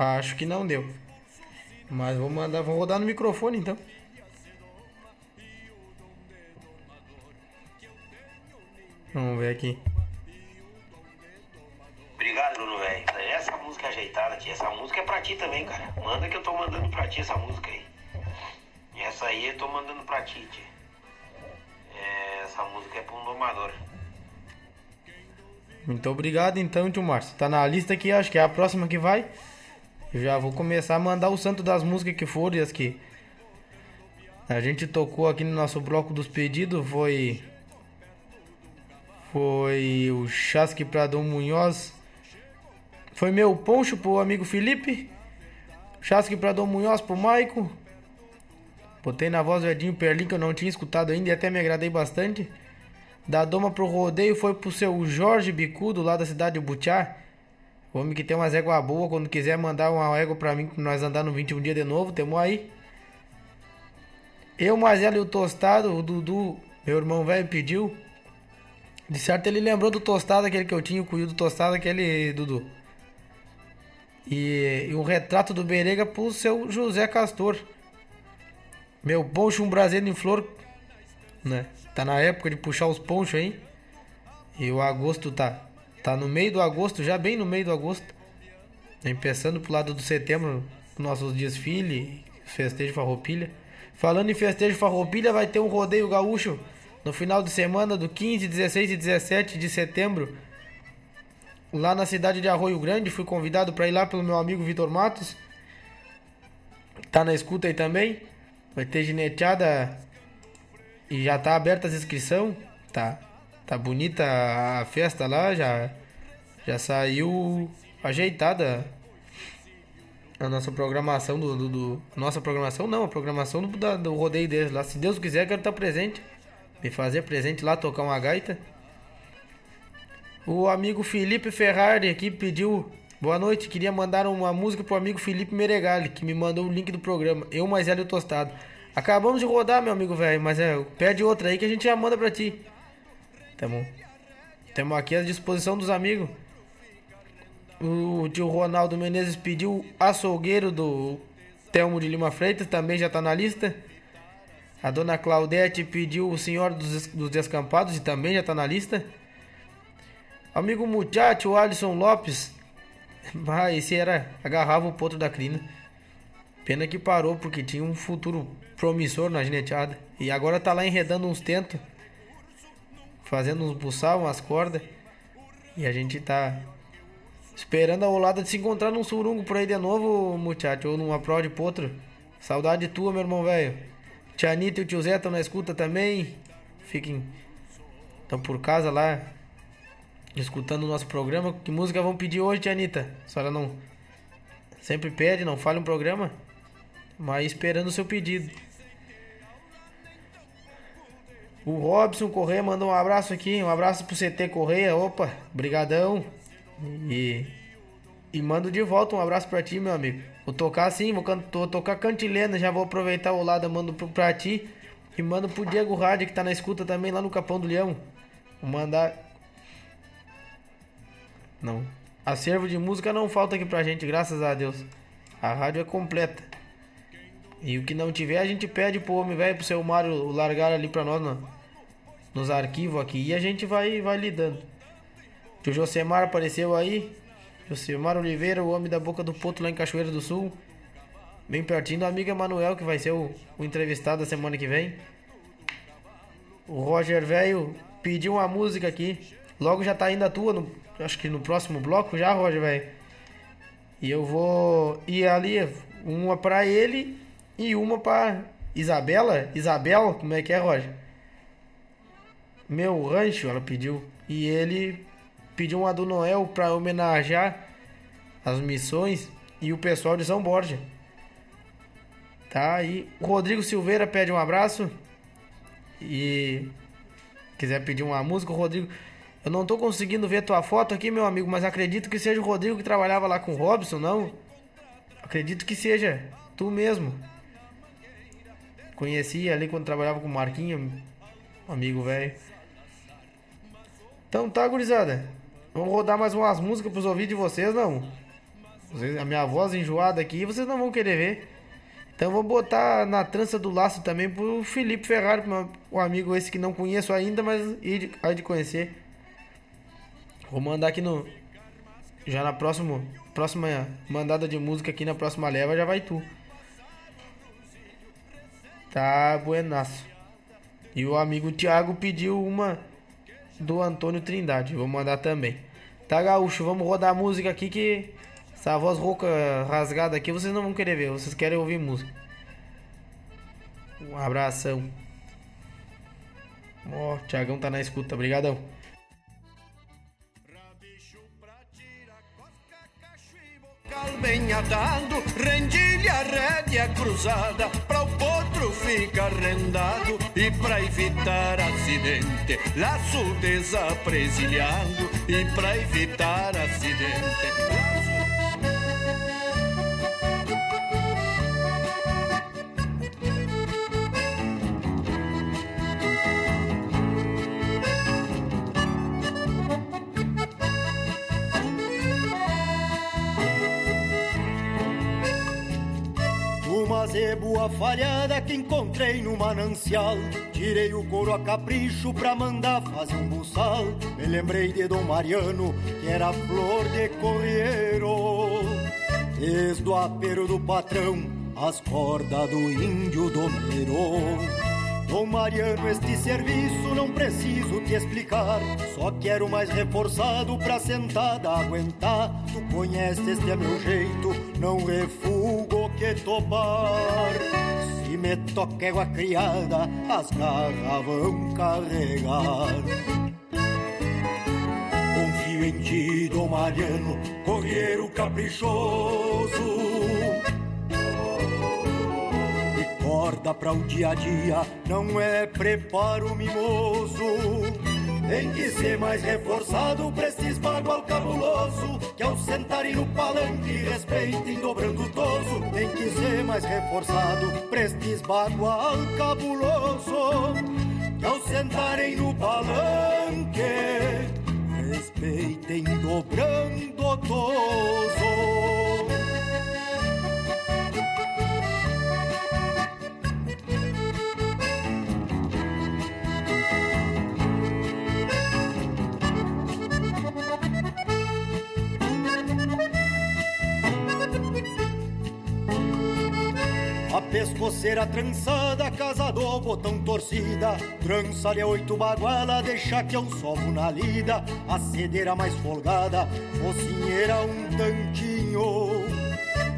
Acho que não deu. Mas vou mandar, vou rodar no microfone então. Vamos ver aqui. Obrigado, Bruno, velho. Essa música é ajeitada, tia. Essa música é pra ti também, cara. Manda que eu tô mandando pra ti essa música aí. Essa aí eu tô mandando pra ti, tia. É, essa música é pra um domador. Muito obrigado então, tio Márcio. Tá na lista aqui, acho que é a próxima que vai. Já vou começar a mandar o santo das músicas que foram e as que a gente tocou aqui no nosso bloco dos pedidos. Foi. Foi o Chasque Pradão Munhoz. Foi meu poncho pro amigo Felipe. Chasque Pradão Munhoz pro Maico. Botei na voz do Edinho Perlin que eu não tinha escutado ainda e até me agradei bastante. Da Doma pro Rodeio foi pro seu Jorge Bicudo lá da cidade de Butiá. Homem que tem umas éguas boas, quando quiser mandar uma égua pra mim pra nós andar no 21 dia de novo, temos aí. Eu, Mazela e o Tostado, o Dudu, meu irmão velho, pediu. De certo ele lembrou do Tostado, aquele que eu tinha, o cuido do Tostado, aquele Dudu. E, e um retrato do Berega pro seu José Castor. Meu poncho, um brasileiro em flor, né? Tá na época de puxar os ponchos aí. E o agosto tá tá no meio do agosto, já bem no meio do agosto. Começando pro lado do setembro, nossos desfile, festejo farroupilha. Falando em festejo farroupilha, vai ter um rodeio gaúcho no final de semana do 15, 16 e 17 de setembro. Lá na cidade de Arroio Grande, fui convidado para ir lá pelo meu amigo Vitor Matos. Tá na escuta aí também. Vai ter gineteada e já tá aberta as inscrições. Tá, tá bonita a festa lá, já, já saiu ajeitada a nossa programação do, do, do- nossa programação não, a programação do, da- do rodeio deles lá. Se Deus quiser, quero estar presente, me fazer presente lá, tocar uma gaita. O amigo Felipe Ferrari aqui pediu boa noite, queria mandar uma música pro amigo Felipe Meregali, que me mandou o link do programa. Eu, mais Hélio Tostado. Acabamos de rodar, meu amigo velho, mas é, pede outra aí que a gente já manda pra ti. Tamo, tamo aqui à disposição dos amigos. O tio Ronaldo Menezes pediu açougueiro do Telmo de Lima Freitas, também já tá na lista. A dona Claudete pediu o Senhor dos, dos Descampados e também já tá na lista. Amigo Muchacho, Alisson Lopes. [LAUGHS] Ah, esse era. Agarrava o potro da crina. Pena que parou, porque tinha um futuro promissor na gineteada. E agora tá lá enredando uns tentos. Fazendo uns buçal, umas cordas. E a gente tá esperando a olada de se encontrar num surungo por aí de novo, muchacho. Ou numa prova de potro. Saudade tua, meu irmão velho. Tia Anitta e o tio Zé estão na escuta também. Fiquem. Estão por casa lá. Escutando o nosso programa. Que música vão pedir hoje, tia Anitta? A senhora não. Sempre pede, não falha um programa. Mas esperando o seu pedido. O Robson Correia mandou um abraço aqui. Um abraço pro CT Correia. Opa, brigadão. E. E mando de volta um abraço pra ti, meu amigo. Vou tocar assim, vou, vou tocar cantilena. Já vou aproveitar o lado, mando pro, pra ti. E mando pro Diego Rádio, que tá na escuta também lá no Capão do Leão. Vou mandar. Não. Acervo de música não falta aqui pra gente, graças a Deus. A rádio é completa. E o que não tiver, a gente pede pro homem velho, pro seu Mário largar ali pra nós no- nos arquivos aqui. E a gente vai, vai lidando. O Josemar apareceu aí. Josemar Oliveira, o homem da boca do Poto lá em Cachoeira do Sul. Bem pertinho do amigo Emanuel, que vai ser o, o entrevistado da semana que vem. O Roger Velho pediu uma música aqui. Logo já tá indo a tua, no, acho que no próximo bloco já, Roger, velho. E eu vou ir ali, uma pra ele e uma pra Isabela. Isabel, como é que é, Roger? Meu rancho, ela pediu. E ele pediu uma do Noel pra homenagear as missões e o pessoal de São Borja. Tá aí. Rodrigo Silveira pede um abraço. E quiser pedir uma música, Rodrigo. Eu não tô conseguindo ver tua foto aqui, meu amigo, mas acredito que seja o Rodrigo que trabalhava lá com o Robson, não? Acredito que seja tu mesmo. Conheci ali quando trabalhava com o Marquinho, amigo velho. Então tá, gurizada. Vamos rodar mais umas músicas pros ouvidos de vocês, não? Vocês, a minha voz enjoada aqui, vocês não vão querer ver. Então vou botar na trança do laço também pro Felipe Ferrari, um amigo esse que não conheço ainda, mas há de conhecer. Vou mandar aqui no. Já na próxima, próxima mandada de música aqui na próxima leva já vai tu. Tá buenaço. E o amigo Thiago pediu uma do Antônio Trindade. Vou mandar também. Tá gaúcho, vamos rodar a música aqui que essa voz rouca rasgada aqui vocês não vão querer ver, vocês querem ouvir música. Um abração. Ó, oh, Tiagão tá na escuta, bem atado, rendilha, rédea cruzada, pra o potro ficar rendado e pra evitar acidente, laço desapresilhado e pra evitar acidente. Zebua falhada que encontrei no manancial. Tirei o couro a capricho pra mandar fazer um buçal. Me lembrei de Dom Mariano, que era flor de correiro. Desde o apero do patrão, as cordas do índio domeiro. Dom Mariano, este serviço não preciso te explicar. Só quero mais reforçado pra sentada aguentar. Tu conheces este é meu jeito, não refugo que topar. Se me toca égua criada, as garras vão carregar. Confio em ti, Dom Mariano, correiro caprichoso Acorda para o dia a dia, não é preparo mimoso. Tem que ser mais reforçado pra esses bagual cabuloso Que ao sentarem no palanque respeitem dobrando o toso Tem que ser mais reforçado pra estes bagual cabuloso Que ao sentarem no palanque respeitem dobrando o toso pescoceira trançada, casa do botão torcida, trança-lhe oito baguala, deixa que eu somo na lida, a cedeira mais folgada, focinheira um tantinho.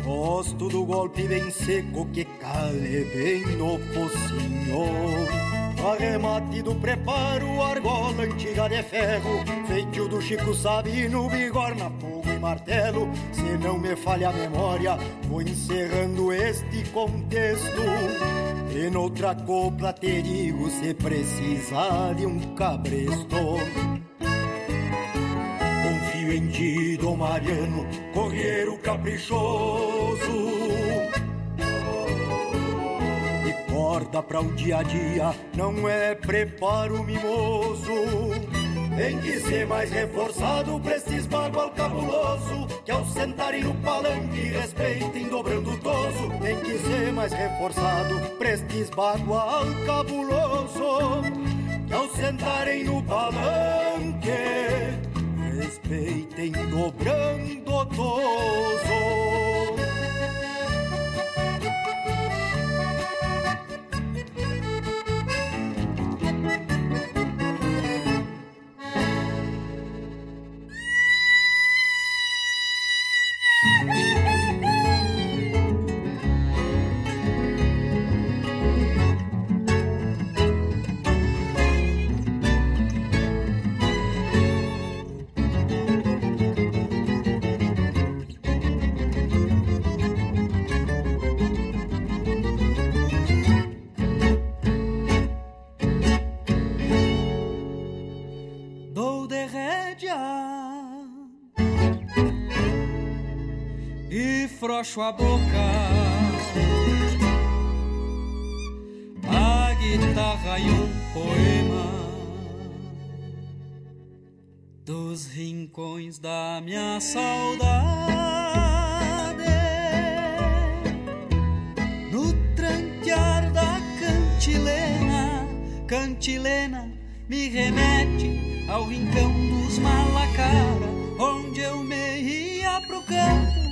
Gosto do golpe bem seco que cale bem no focinho. Arremate do preparo, argola antiga de ferro, feito do Chico Sabino, bigorna, fogo martelo. Se não me falha a memória, vou encerrando este contexto. E noutra copla te digo se precisar de um cabresto. Confio em ti, Dom Mariano, correiro caprichoso Acorda para o dia a dia, não é preparo mimoso. Tem que ser mais reforçado pra esses bagual cabuloso Que ao sentarem no palanque respeitem dobrando o toso. Tem que ser mais reforçado pra estes bagual cabuloso Que ao sentarem no palanque respeitem dobrando o toso frouxo a boca. A guitarra e um poema dos rincões da minha saudade. No tranquear da cantilena, cantilena me remete ao rincão dos malacara, onde eu me ia pro campo,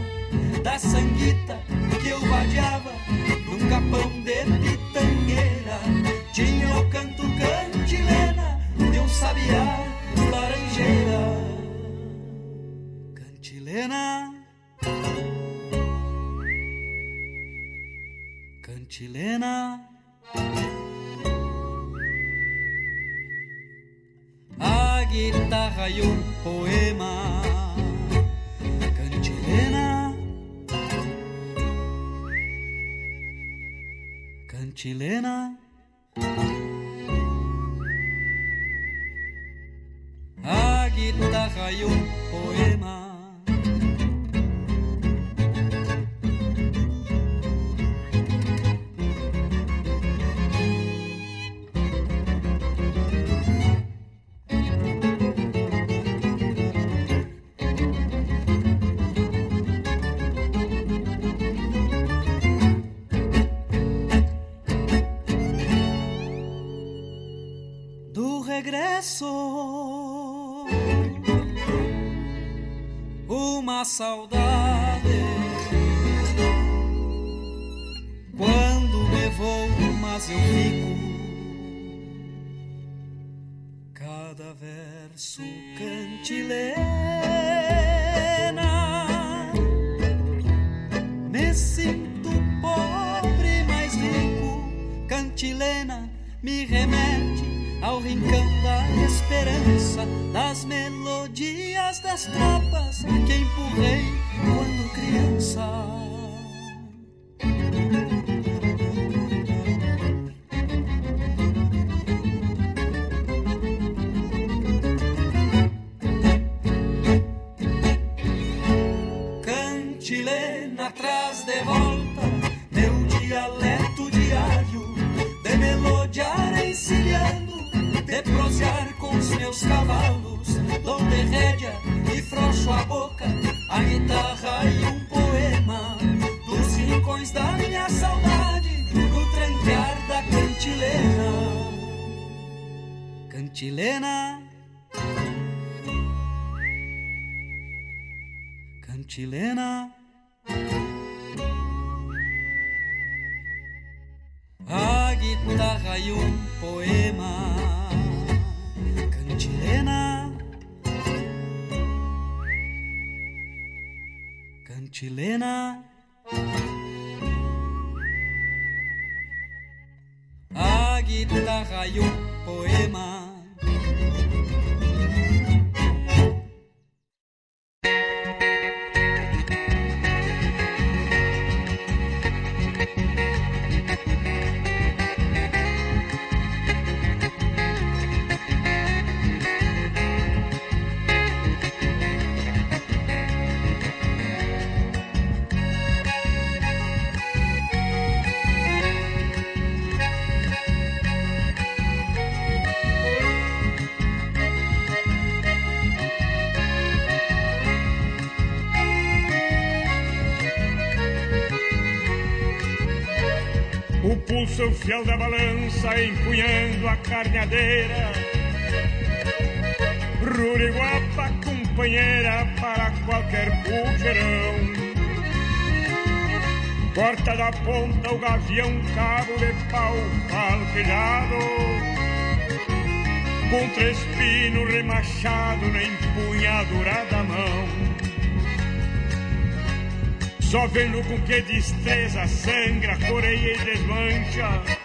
da sanguita que eu vadiava num capão de pitangueira. Tinha o canto cantilena de um sabiá laranjeira. Cantilena. Cantilena. A guitarra e um poema chilena. A guitarra y un poema saudade. Quando me vou, mas eu fico. Cada verso cantilena. Me sinto pobre, mas rico. Cantilena me remete ao rincão da esperança das melodias das tropas fiel da balança empunhando a carneadeira. Ruriguapa, companheira para qualquer pujerão. Porta da ponta o gavião, cabo de pau falquejado. Com três pinos remachado na empunhadura da mão Só vendo com que destreza sangra, coreia e desmancha.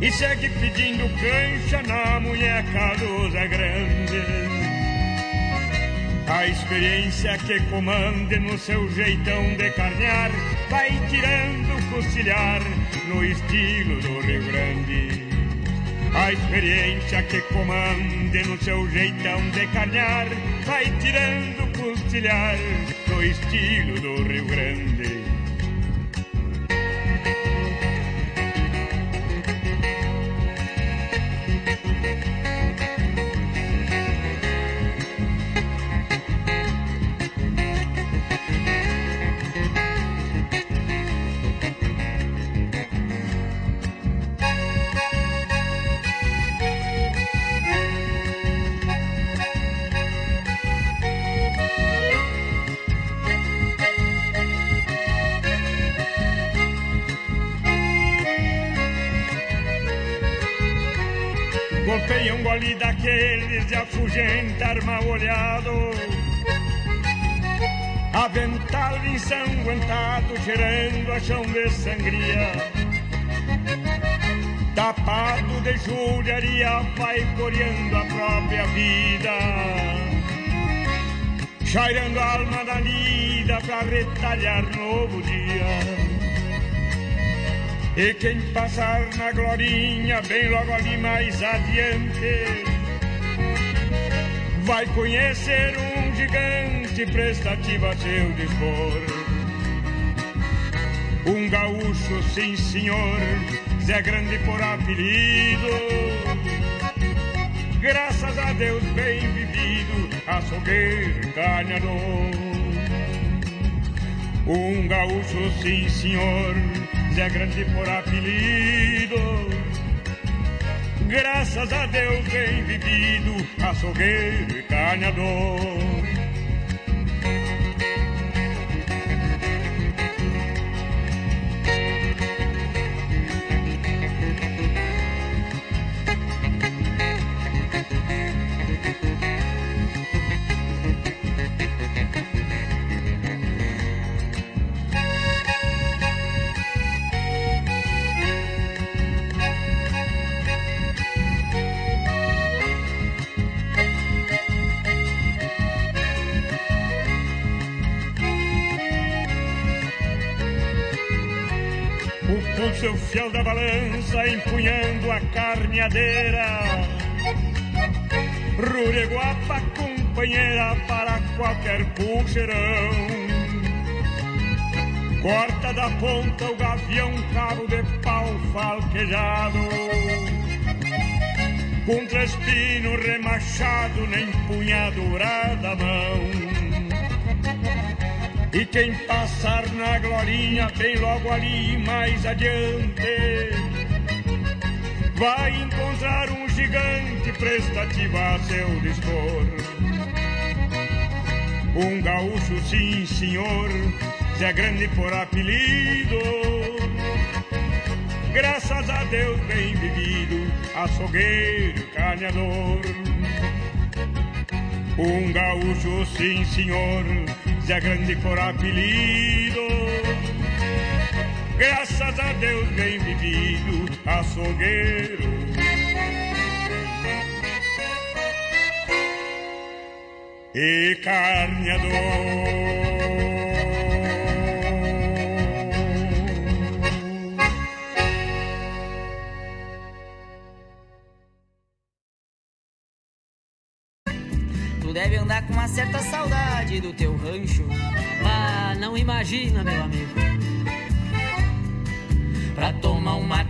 E segue pedindo cancha na munheca dos grande. A experiência que comande no seu jeitão de carnear vai tirando costilhar no estilo do Rio Grande. A experiência que comande no seu jeitão de carnear vai tirando costilhar no estilo do Rio Grande. Ensanguentado cheirando a chão de sangria. Tapado de judiaria vai coreando a própria vida. Chairando a alma da lida pra retalhar novo dia. E quem passar na glorinha, bem logo ali mais adiante, vai conhecer um gigante prestativo a seu dispor. Um gaúcho, sim senhor, Zé Grande por apelido. Graças a Deus bem vivido, açougueiro, ganhador. Um gaúcho, sim senhor, Zé Grande por apelido. Graças a Deus bem vivido, açougueiro e canhador. Fiel da balança empunhando a carneadeira. Rureguapa companheira para qualquer pulseirão. Corta da ponta o gavião, cabo de pau falquejado. Com trespino remachado, nem punhadura mão. E quem passar na glorinha, bem logo ali mais adiante, vai encontrar um gigante prestativo a seu dispor. Um gaúcho, sim senhor, Zé Grande por apelido. Graças a Deus bem vivido, açougueiro, carneador. Um gaúcho, sim senhor, Zé Grande por apelido. Graças a Deus bem vivido, açougueiro. E carneador.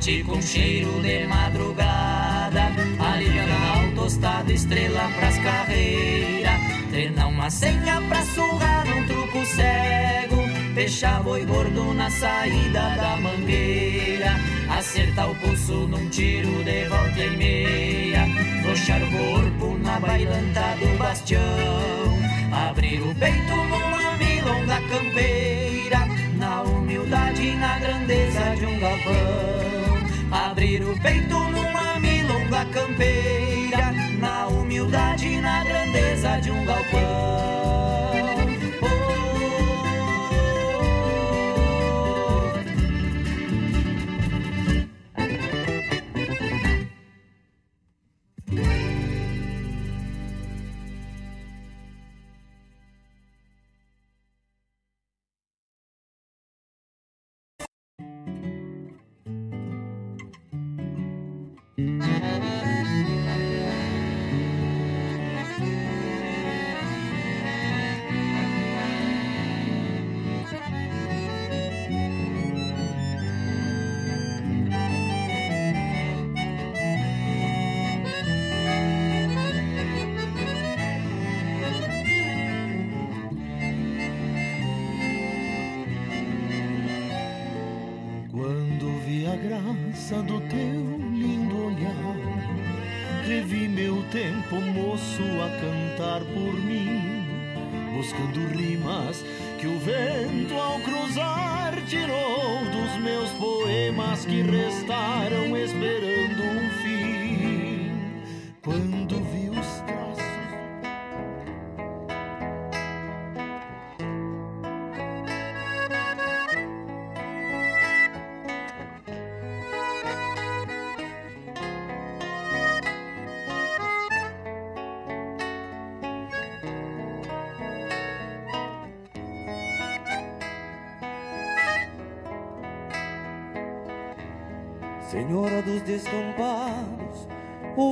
Um com cheiro de madrugada, aliviando tostado, estrela pras carreiras. Treinar uma senha pra surrar num truco cego. Fechar boi gordo na saída da mangueira. Acertar o pulso num tiro de volta e meia. Frouxar o corpo na bailanta do bastião. Abrir o peito numa milonga campeira. Humildade na grandeza de um galpão. Abrir o peito numa milonga campeira. Na humildade na grandeza de um galpão.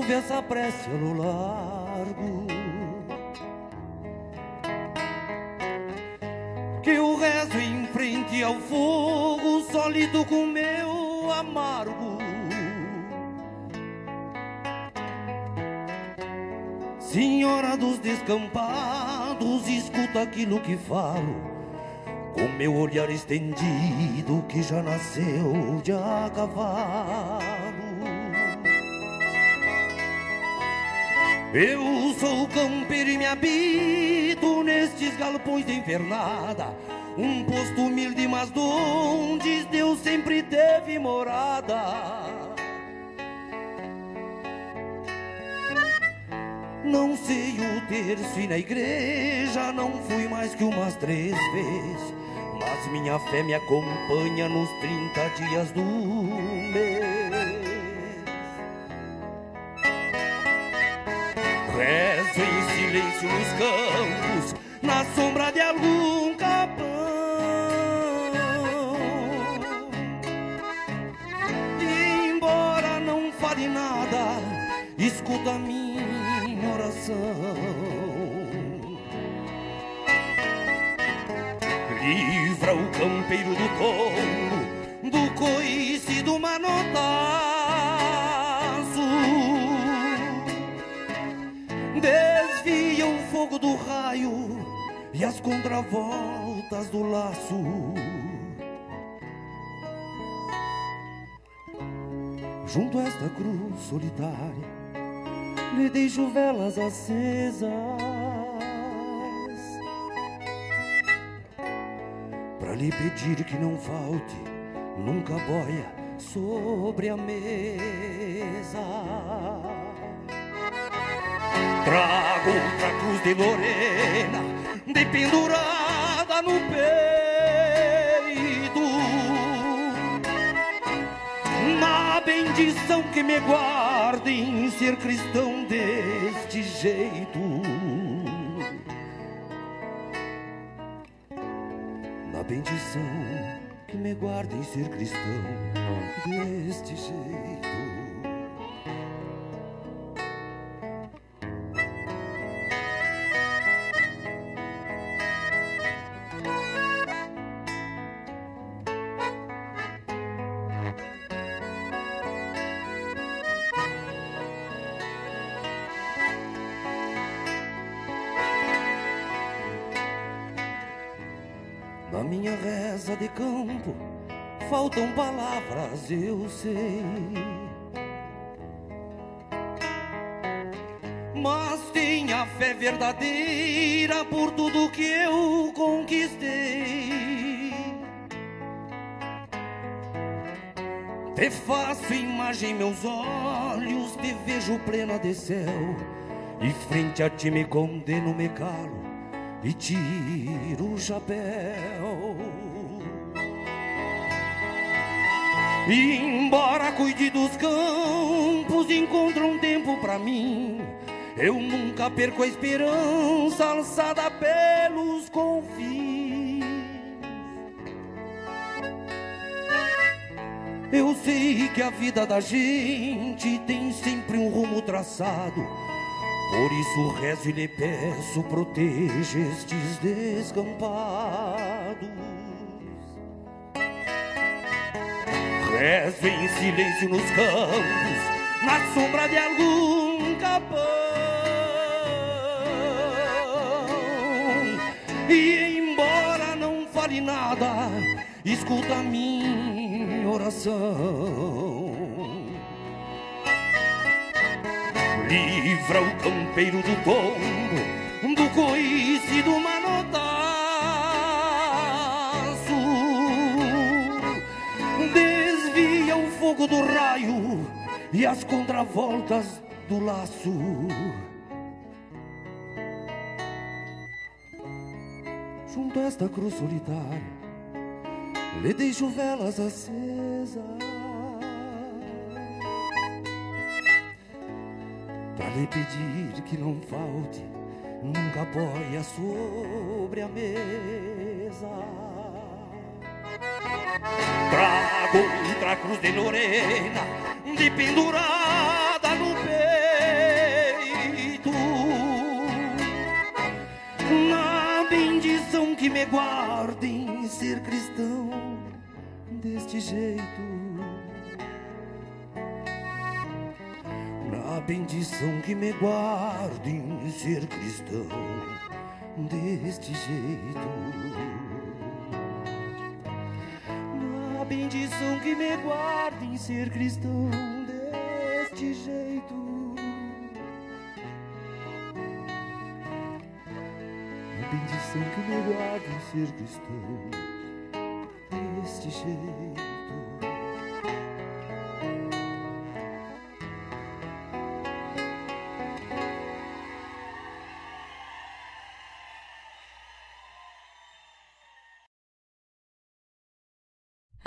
Ouve essa prece no largo. Que eu rezo em frente ao fogo, sólido com meu amargo. Senhora dos descampados, escuta aquilo que falo com meu olhar estendido que já nasceu de a cavalo. Eu sou campeiro e me habito nestes galpões de invernada, um posto humilde, mas onde Deus sempre teve morada. Não sei o terço e na igreja não fui mais que umas três vezes. Mas minha fé me acompanha nos 30 dias do mês. Rezo em silêncio nos campos, na sombra de algum capão. E embora não fale nada, escuta a minha oração. livra o campeiro do tombo, do coice do manotaço. Fogo do raio e as contravoltas do laço. Junto a esta cruz solitária, lhe deixo velas acesas. Pra lhe pedir que não falte nunca boia sobre a mesa. Trago outra cruz de Lorena, de pendurada no peito. Na bendição que me guarde em ser cristão deste jeito. Na bendição que me guarde em ser cristão deste jeito. De campo faltam palavras, eu sei. Mas tenha fé verdadeira por tudo que eu conquistei. Te faço imagem meus olhos, te vejo plena de céu. E frente a ti me condeno, me calo e tiro o chapéu. E embora cuide dos campos, encontra um tempo pra mim. Eu nunca perco a esperança alçada pelos confins. Eu sei que a vida da gente tem sempre um rumo traçado. Por isso rezo e lhe peço, proteja estes descampados. Rezo em silêncio nos campos, na sombra de algum capão. E embora não fale nada, escuta a minha oração. Livra o campeiro do tombo, do coice do manotaço. Fogo do raio e as contravoltas do laço. Junto a esta cruz solitária, lhe deixo velas acesas. Pra lhe pedir que não falte nunca apoia sobre a mesa. Trago outra cruz de Lorena, de pendurada no peito. Na bendição que me guardem ser cristão deste jeito. Na bendição que me guardem ser cristão deste jeito. Bendição que me guardem ser cristão deste jeito. Na bendição que me guardem ser cristão deste jeito.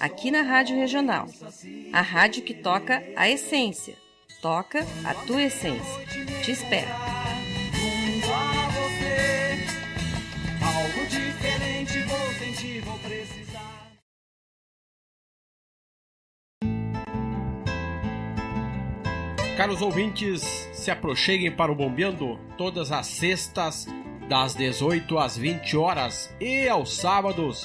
aqui na Rádio Regional. A rádio que toca a essência. Toca a tua essência. Te espero. Caros ouvintes, se aproxeguem para o Bombeando todas as sextas, das 18 às 20 horas e aos sábados,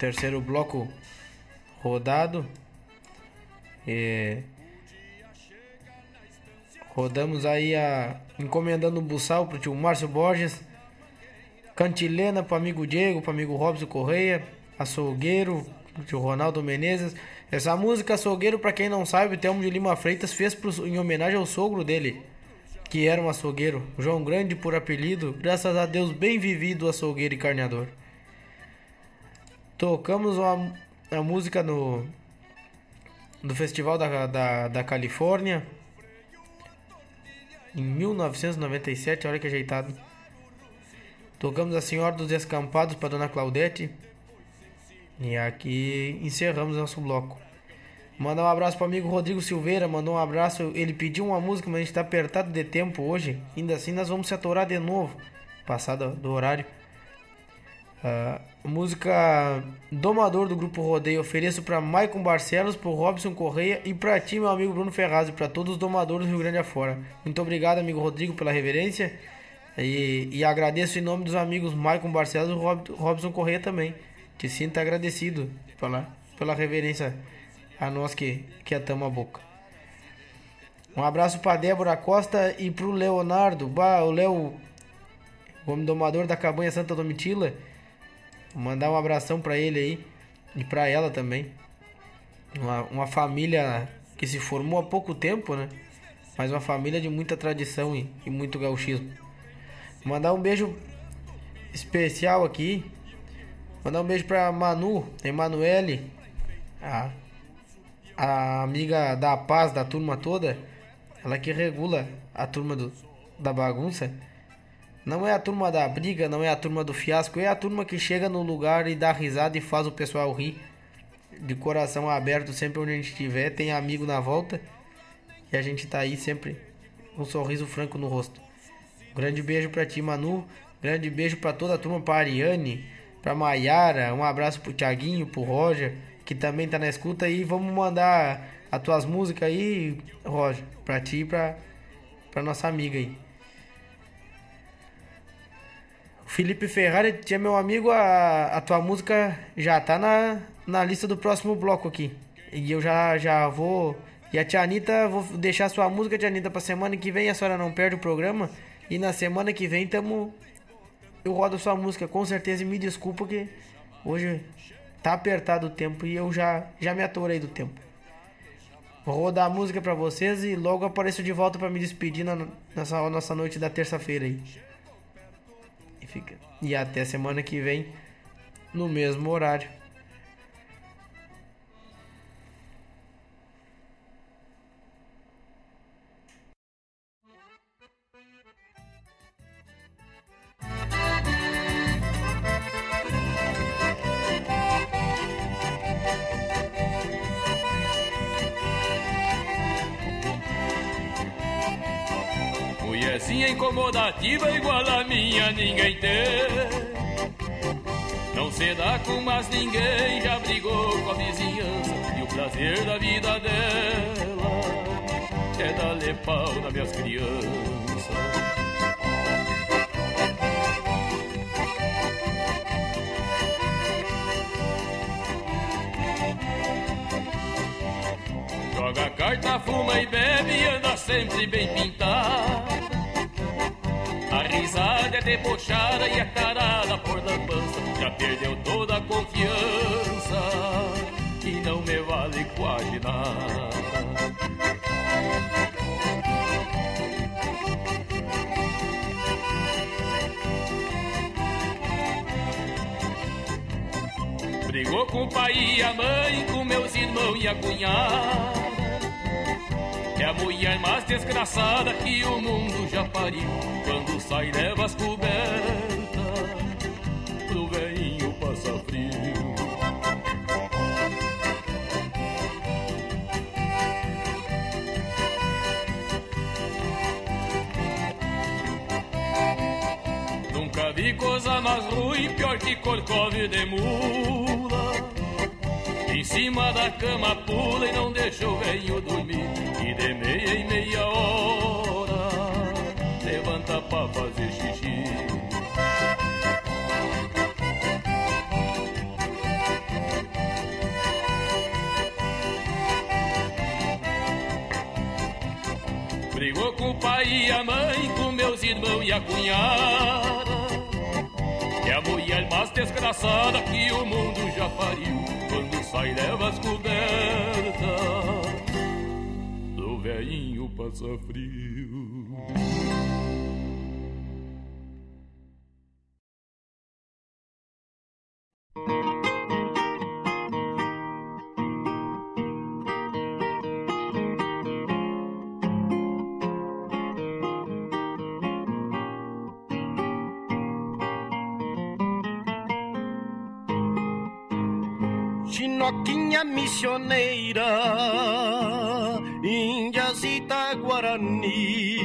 Terceiro bloco rodado. E rodamos aí a. Encomendando um buçal pro tio Márcio Borges. Cantilena pro amigo Diego, pro amigo Robson Correia. Açougueiro, pro tio Ronaldo Menezes. Essa música Açougueiro, pra quem não sabe, o Telmo de Lima Freitas fez pro, em homenagem ao sogro dele que era um açougueiro, João Grande por apelido, graças a Deus bem vivido açougueiro e carneador. Tocamos uma, a música no, no Festival da, da, da Califórnia em 1997, olha que ajeitado. Tocamos a Senhora dos Descampados para Dona Claudete. E aqui encerramos nosso bloco. Mandar um abraço pro amigo Rodrigo Silveira, mandou um abraço. Ele pediu uma música, mas a gente tá apertado de tempo hoje. Ainda assim, nós vamos se atorar de novo, passado do horário. Uh, música Domador do Grupo Rodeio. Ofereço para Maicon Barcelos, pro Robson Correia e para ti, meu amigo Bruno Ferraz, e para todos os domadores do Rio Grande afora. Muito obrigado, amigo Rodrigo, pela reverência. E, e agradeço em nome dos amigos Maicon Barcelos e Rob, Robson Correia também. Te sinto agradecido pela, pela reverência a nós que, que atamos a boca. Um abraço para Débora Costa e pro Leonardo, bah, o Léo, o homem domador da cabanha Santa Domitila. Mandar um abração para ele aí e para ela também. Uma, uma família que se formou há pouco tempo, né? Mas uma família de muita tradição e, e muito gauchismo. Mandar um beijo especial aqui. Mandar um beijo pra Manu, Emanuele, a a amiga da paz da turma toda, ela que regula a turma do, da bagunça. Não é a turma da briga, não é a turma do fiasco, é a turma que chega no lugar e dá risada e faz o pessoal rir. De coração aberto, sempre onde a gente estiver, tem amigo na volta. E a gente tá aí sempre com um sorriso franco no rosto. Grande beijo pra ti, Manu. Grande beijo pra toda a turma, pra Ariane, pra Maiara. Um abraço pro Tiaguinho, pro Roger, que também tá na escuta. E vamos mandar as tuas músicas aí, Roger, pra ti e pra, pra nossa amiga aí. Felipe Ferrari, tinha meu amigo, a, a tua música já tá na, na lista do próximo bloco aqui. E eu já, já vou. E a tia Anitta, vou deixar sua música, tia Anitta, pra semana que vem. A senhora não perde o programa. E na semana que vem tamo. Eu rodo sua música com certeza. E me desculpa que hoje tá apertado o tempo e eu já, já me atorei do tempo. Vou rodar a música pra vocês e logo apareço de volta para me despedir na, nessa nossa noite da terça-feira aí. E, fica. e até semana que vem, no mesmo horário. Mulherzinha incomodativa igual a minha ninguém tem. Não se dá com mais ninguém, já brigou com a vizinhança E o prazer da vida dela. É dar-lhe pau nas minhas crianças. Joga carta, fuma e bebe anda sempre bem pintado. É debochada e a carada por lambança. Já perdeu toda a confiança e não me vale quase nada. Brigou com o pai e a mãe, com meus irmãos e a cunhada. É a mulher mais desgraçada que o mundo já pariu. Quando sai, leva as cobertas pro velhinho passa frio. Nunca vi coisa mais ruim, pior que corcove de mula. Cima da cama pula e não deixa o velho dormir. E de meia em meia hora levanta pra fazer xixi. Brigou com o pai e a mãe, com meus irmãos e a cunhada. Mais desgraçada que o mundo já pariu. Quando sai, leva as cobertas. Do velhinho passa frio. Missioneira, Índiazita Guarani.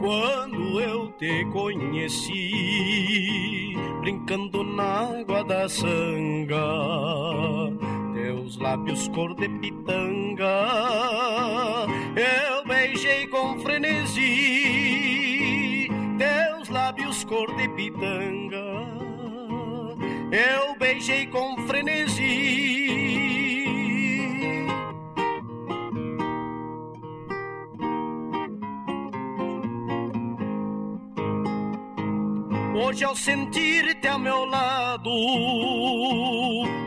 Quando eu te conheci, brincando na água da sanga, teus lábios cor de pitanga, eu beijei com frenesi, teus lábios cor de pitanga eu beijei com frenesi. Hoje ao sentir-te ao meu lado,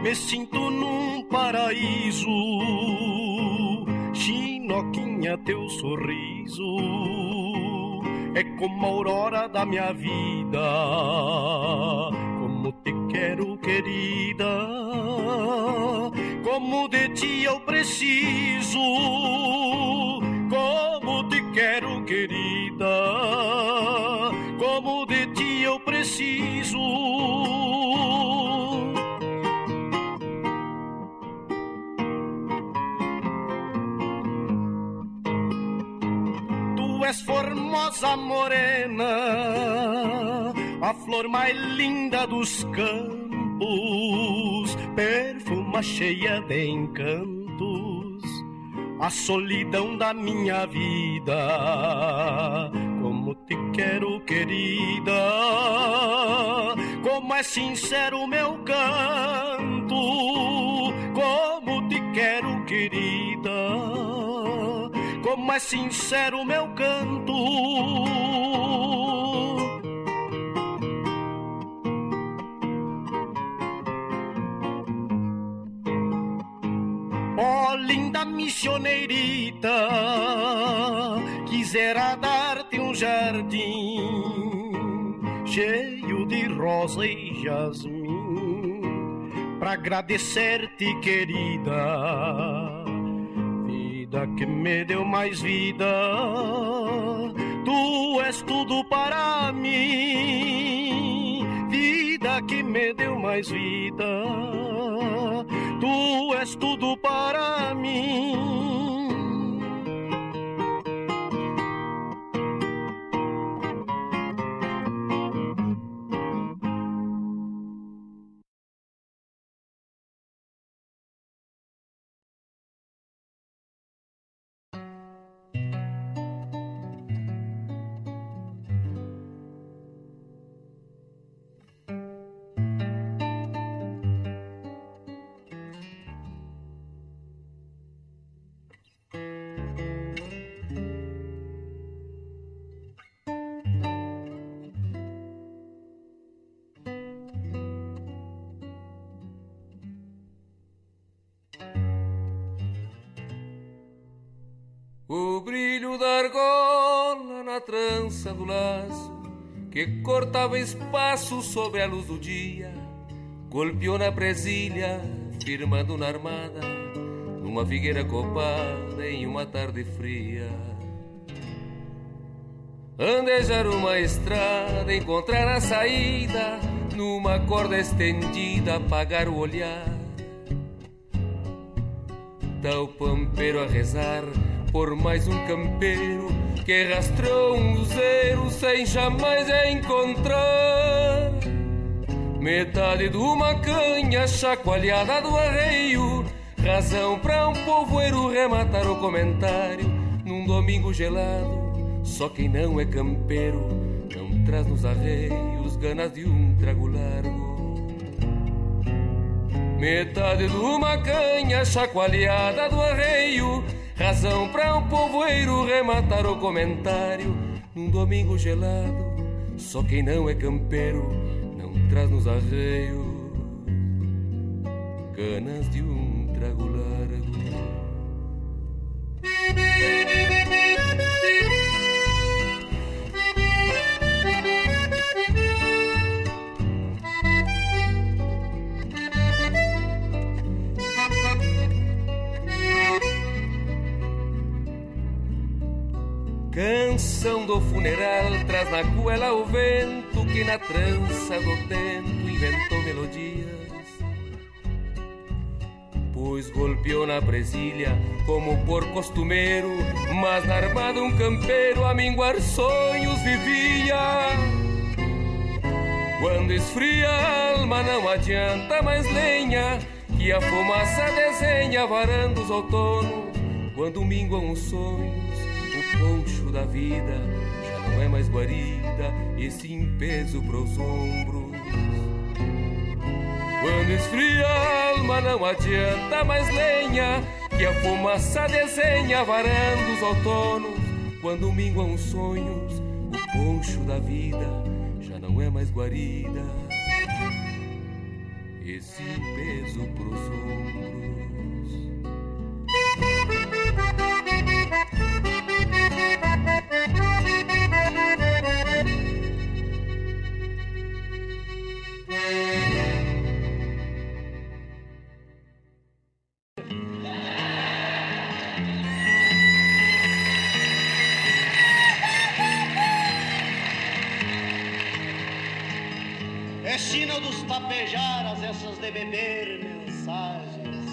me sinto num paraíso. Chinoquinha, teu sorriso é como a aurora da minha vida. Quero, querida. Como de ti eu preciso, como te quero, querida. Como de ti eu preciso. Tu és formosa morena, a flor mais linda dos campos, perfuma cheia de encantos, a solidão da minha vida. Como te quero, querida, como é sincero meu canto, como te quero, querida como é sincero meu canto. Oh, linda missioneirita, quisera dar-te um jardim cheio de rosa e jasmim, para agradecer-te, querida vida que me deu mais vida. Tu és tudo para mim, vida que me deu mais vida. Tu és tudo para mim. Do laço que cortava espaço sobre a luz do dia golpeou na presilha, firmando na armada numa figueira copada em uma tarde fria. Andejar uma estrada, encontrar a saída numa corda estendida, apagar o olhar. O pampeiro a rezar por mais um campeiro que rastrou um luzeiro sem jamais encontrar. Metade de uma canha chacoalhada do arreio, razão para um povoeiro rematar o comentário num domingo gelado. Só quem não é campeiro não traz nos arreios ganas de um trago largo. Metade de uma canha chacoalhada do arreio, razão para um povoeiro rematar o comentário num domingo gelado. Só quem não é campeiro não traz nos arreios ganas de um trago largo. Canção do funeral traz na goela o vento que na trança do tempo inventou melodias. Pois golpeou na presilha como por costumeiro, mas na armada um campeiro a minguar sonhos vivia. Quando esfria a alma não adianta mais lenha, que a fumaça desenha varando os outonos. Quando minguam os sonhos, o poncho da vida já não é mais guarida, e sim peso pros ombros. Quando esfria a alma não adianta mais lenha, que a fumaça desenha varando os outonos. Quando minguam os sonhos, o poncho da vida já não é mais guarida, esse peso pros ombros. É sina dos tapejaras essas de beber mensagens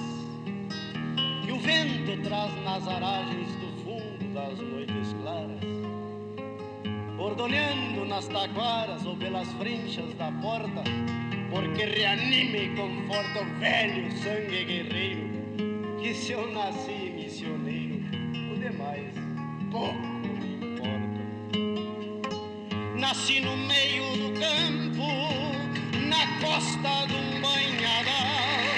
que o vento traz nas aragens do fundo das noites claras bordoneando nas taquaras ou pelas frinchas da porta, porque reanima e conforta o velho sangue guerreiro, que se eu nasci missioneiro, o demais pouco me importa. Nasci no meio do campo, na costa de um banhadal.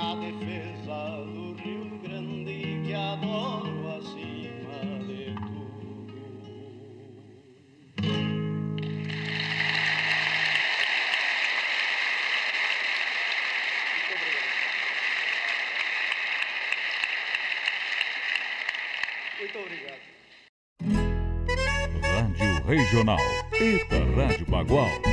na defesa do Rio Grande que adoro acima de tudo. Muito obrigado. Muito obrigado. Rádio Regional. Eta Rádio Bagual.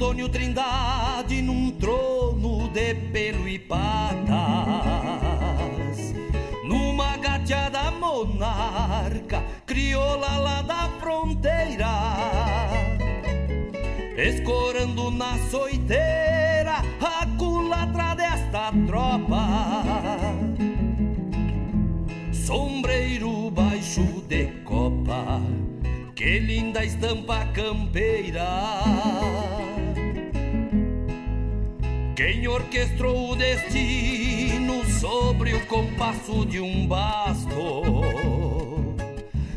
Antônio Trindade num trono de pelo e patas, numa gateada monarca, crioula lá da fronteira, escorando na soiteira a culatra desta tropa. Sombreiro baixo de copa que linda estampa campeira. Quem orquestrou o destino sobre o compasso de um basto,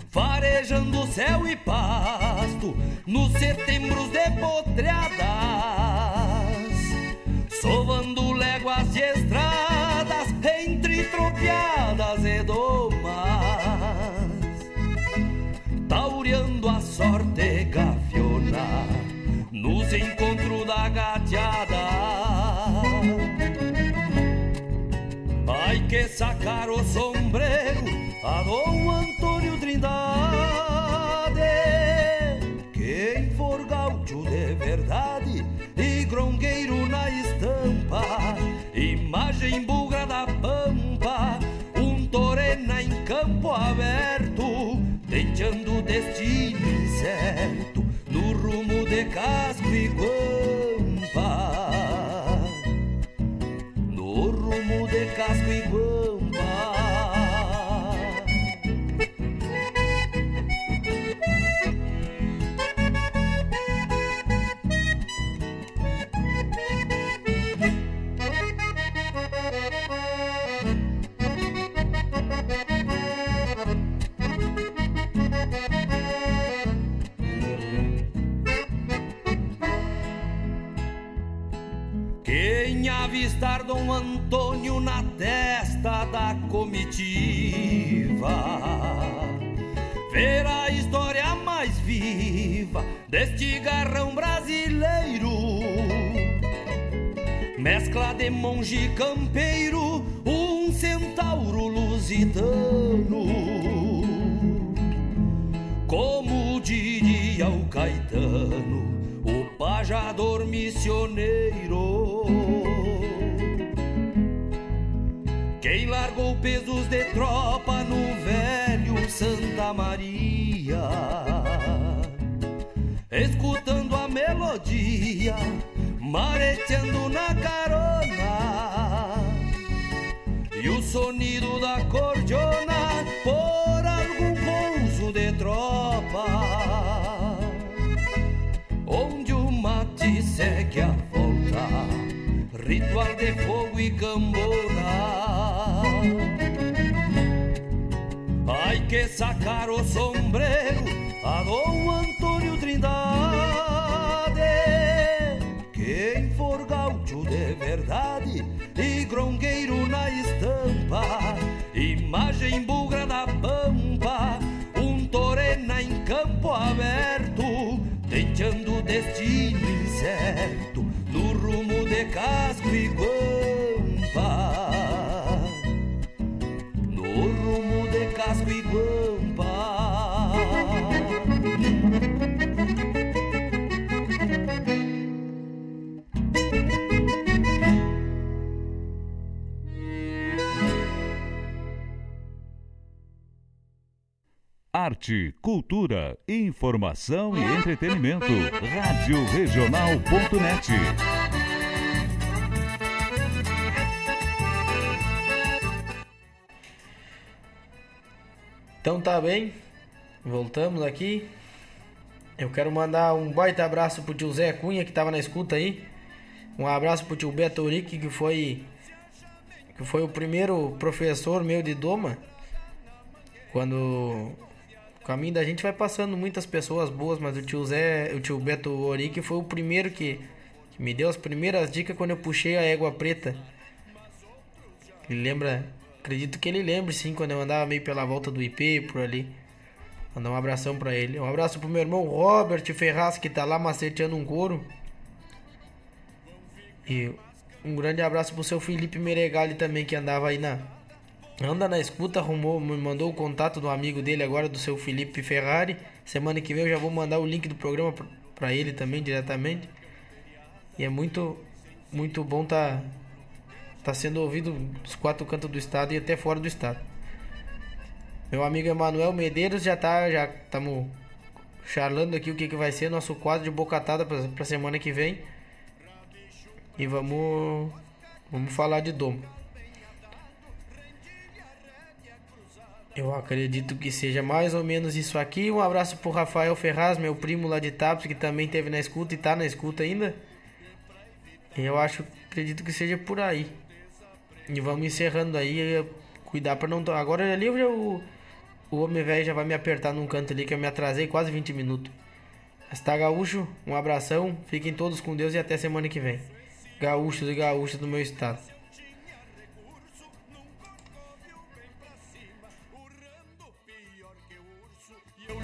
farejando céu e pasto nos setembros de potreadas, sovando léguas de estradas entre tropiadas e domas taureando a sorte gaviona nos encontros da gateada. Que sacar o sombreiro a Dom Antônio Trindade, quem for gaúcho de verdade e grongueiro na estampa, imagem bugra da pampa, um torena em campo aberto tenteando o destino incerto no rumo de casco e guampa. Casco e guampa. Quem avistar Dom Antônio na testa da comitiva. Verá a história mais viva deste garrão brasileiro. Mescla de monge campeiro, um centauro lusitano. Como diria o Caetano o pajador missioneiro. Quem largou pesos de tropa no velho Santa Maria, escutando a melodia, mareteando na carona, e o sonido da cordiona por algum pouso de tropa. Onde o mate segue a volta, ritual de fogo e cambona. Que sacar o sombreiro a Dom Antônio Trindade, quem for gaúcho de verdade e grongueiro na estampa, imagem bugra da pampa, um torena em campo aberto tenteando destino incerto no rumo de casco e guampa. Arte, cultura, informação e entretenimento. Rádio Regional.net. Então tá bem, voltamos aqui. Eu quero mandar um baita abraço pro tio Zé Cunha que tava na escuta aí. Um abraço pro tio Beto Uric, que foi que foi o primeiro professor meu de doma. Quando o caminho da gente vai passando muitas pessoas boas, mas o tio Zé, o tio Beto Oric foi o primeiro que, que me deu as primeiras dicas quando eu puxei a égua preta. Ele lembra, acredito que ele lembre sim, quando eu andava meio pela volta do IP, por ali. Mandar um abração pra ele. Um abraço pro meu irmão Robert Ferraz, que tá lá maceteando um couro. E um grande abraço pro seu Felipe Meregali também, que andava aí na. Anda na escuta, arrumou, me mandou o contato do amigo dele agora, do seu Felipe Ferrari. Semana que vem eu já vou mandar o link do programa pra ele também, diretamente. E é muito, muito bom tá, tá sendo ouvido dos quatro cantos do estado e até fora do estado. Meu amigo Emanuel Medeiros já tá, já estamos charlando aqui o que, que vai ser nosso quadro de bocatada pra semana que vem. E vamos, vamos falar de domo. Eu acredito que seja mais ou menos isso aqui. Um abraço pro Rafael Ferraz, meu primo lá de Tapos, que também teve na escuta e tá na escuta ainda. Eu acho, acredito que seja por aí. E vamos encerrando aí. Cuidar para não. Agora eu já, o, o homem velho já vai me apertar num canto ali que eu me atrasei quase 20 minutos. Está gaúcho, um abração. Fiquem todos com Deus e até semana que vem. Gaúchos e gaúchas do meu estado.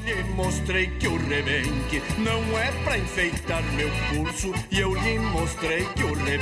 Lhe mostrei que o rebenque não é pra enfeitar meu pulso. E eu lhe mostrei que o rebenque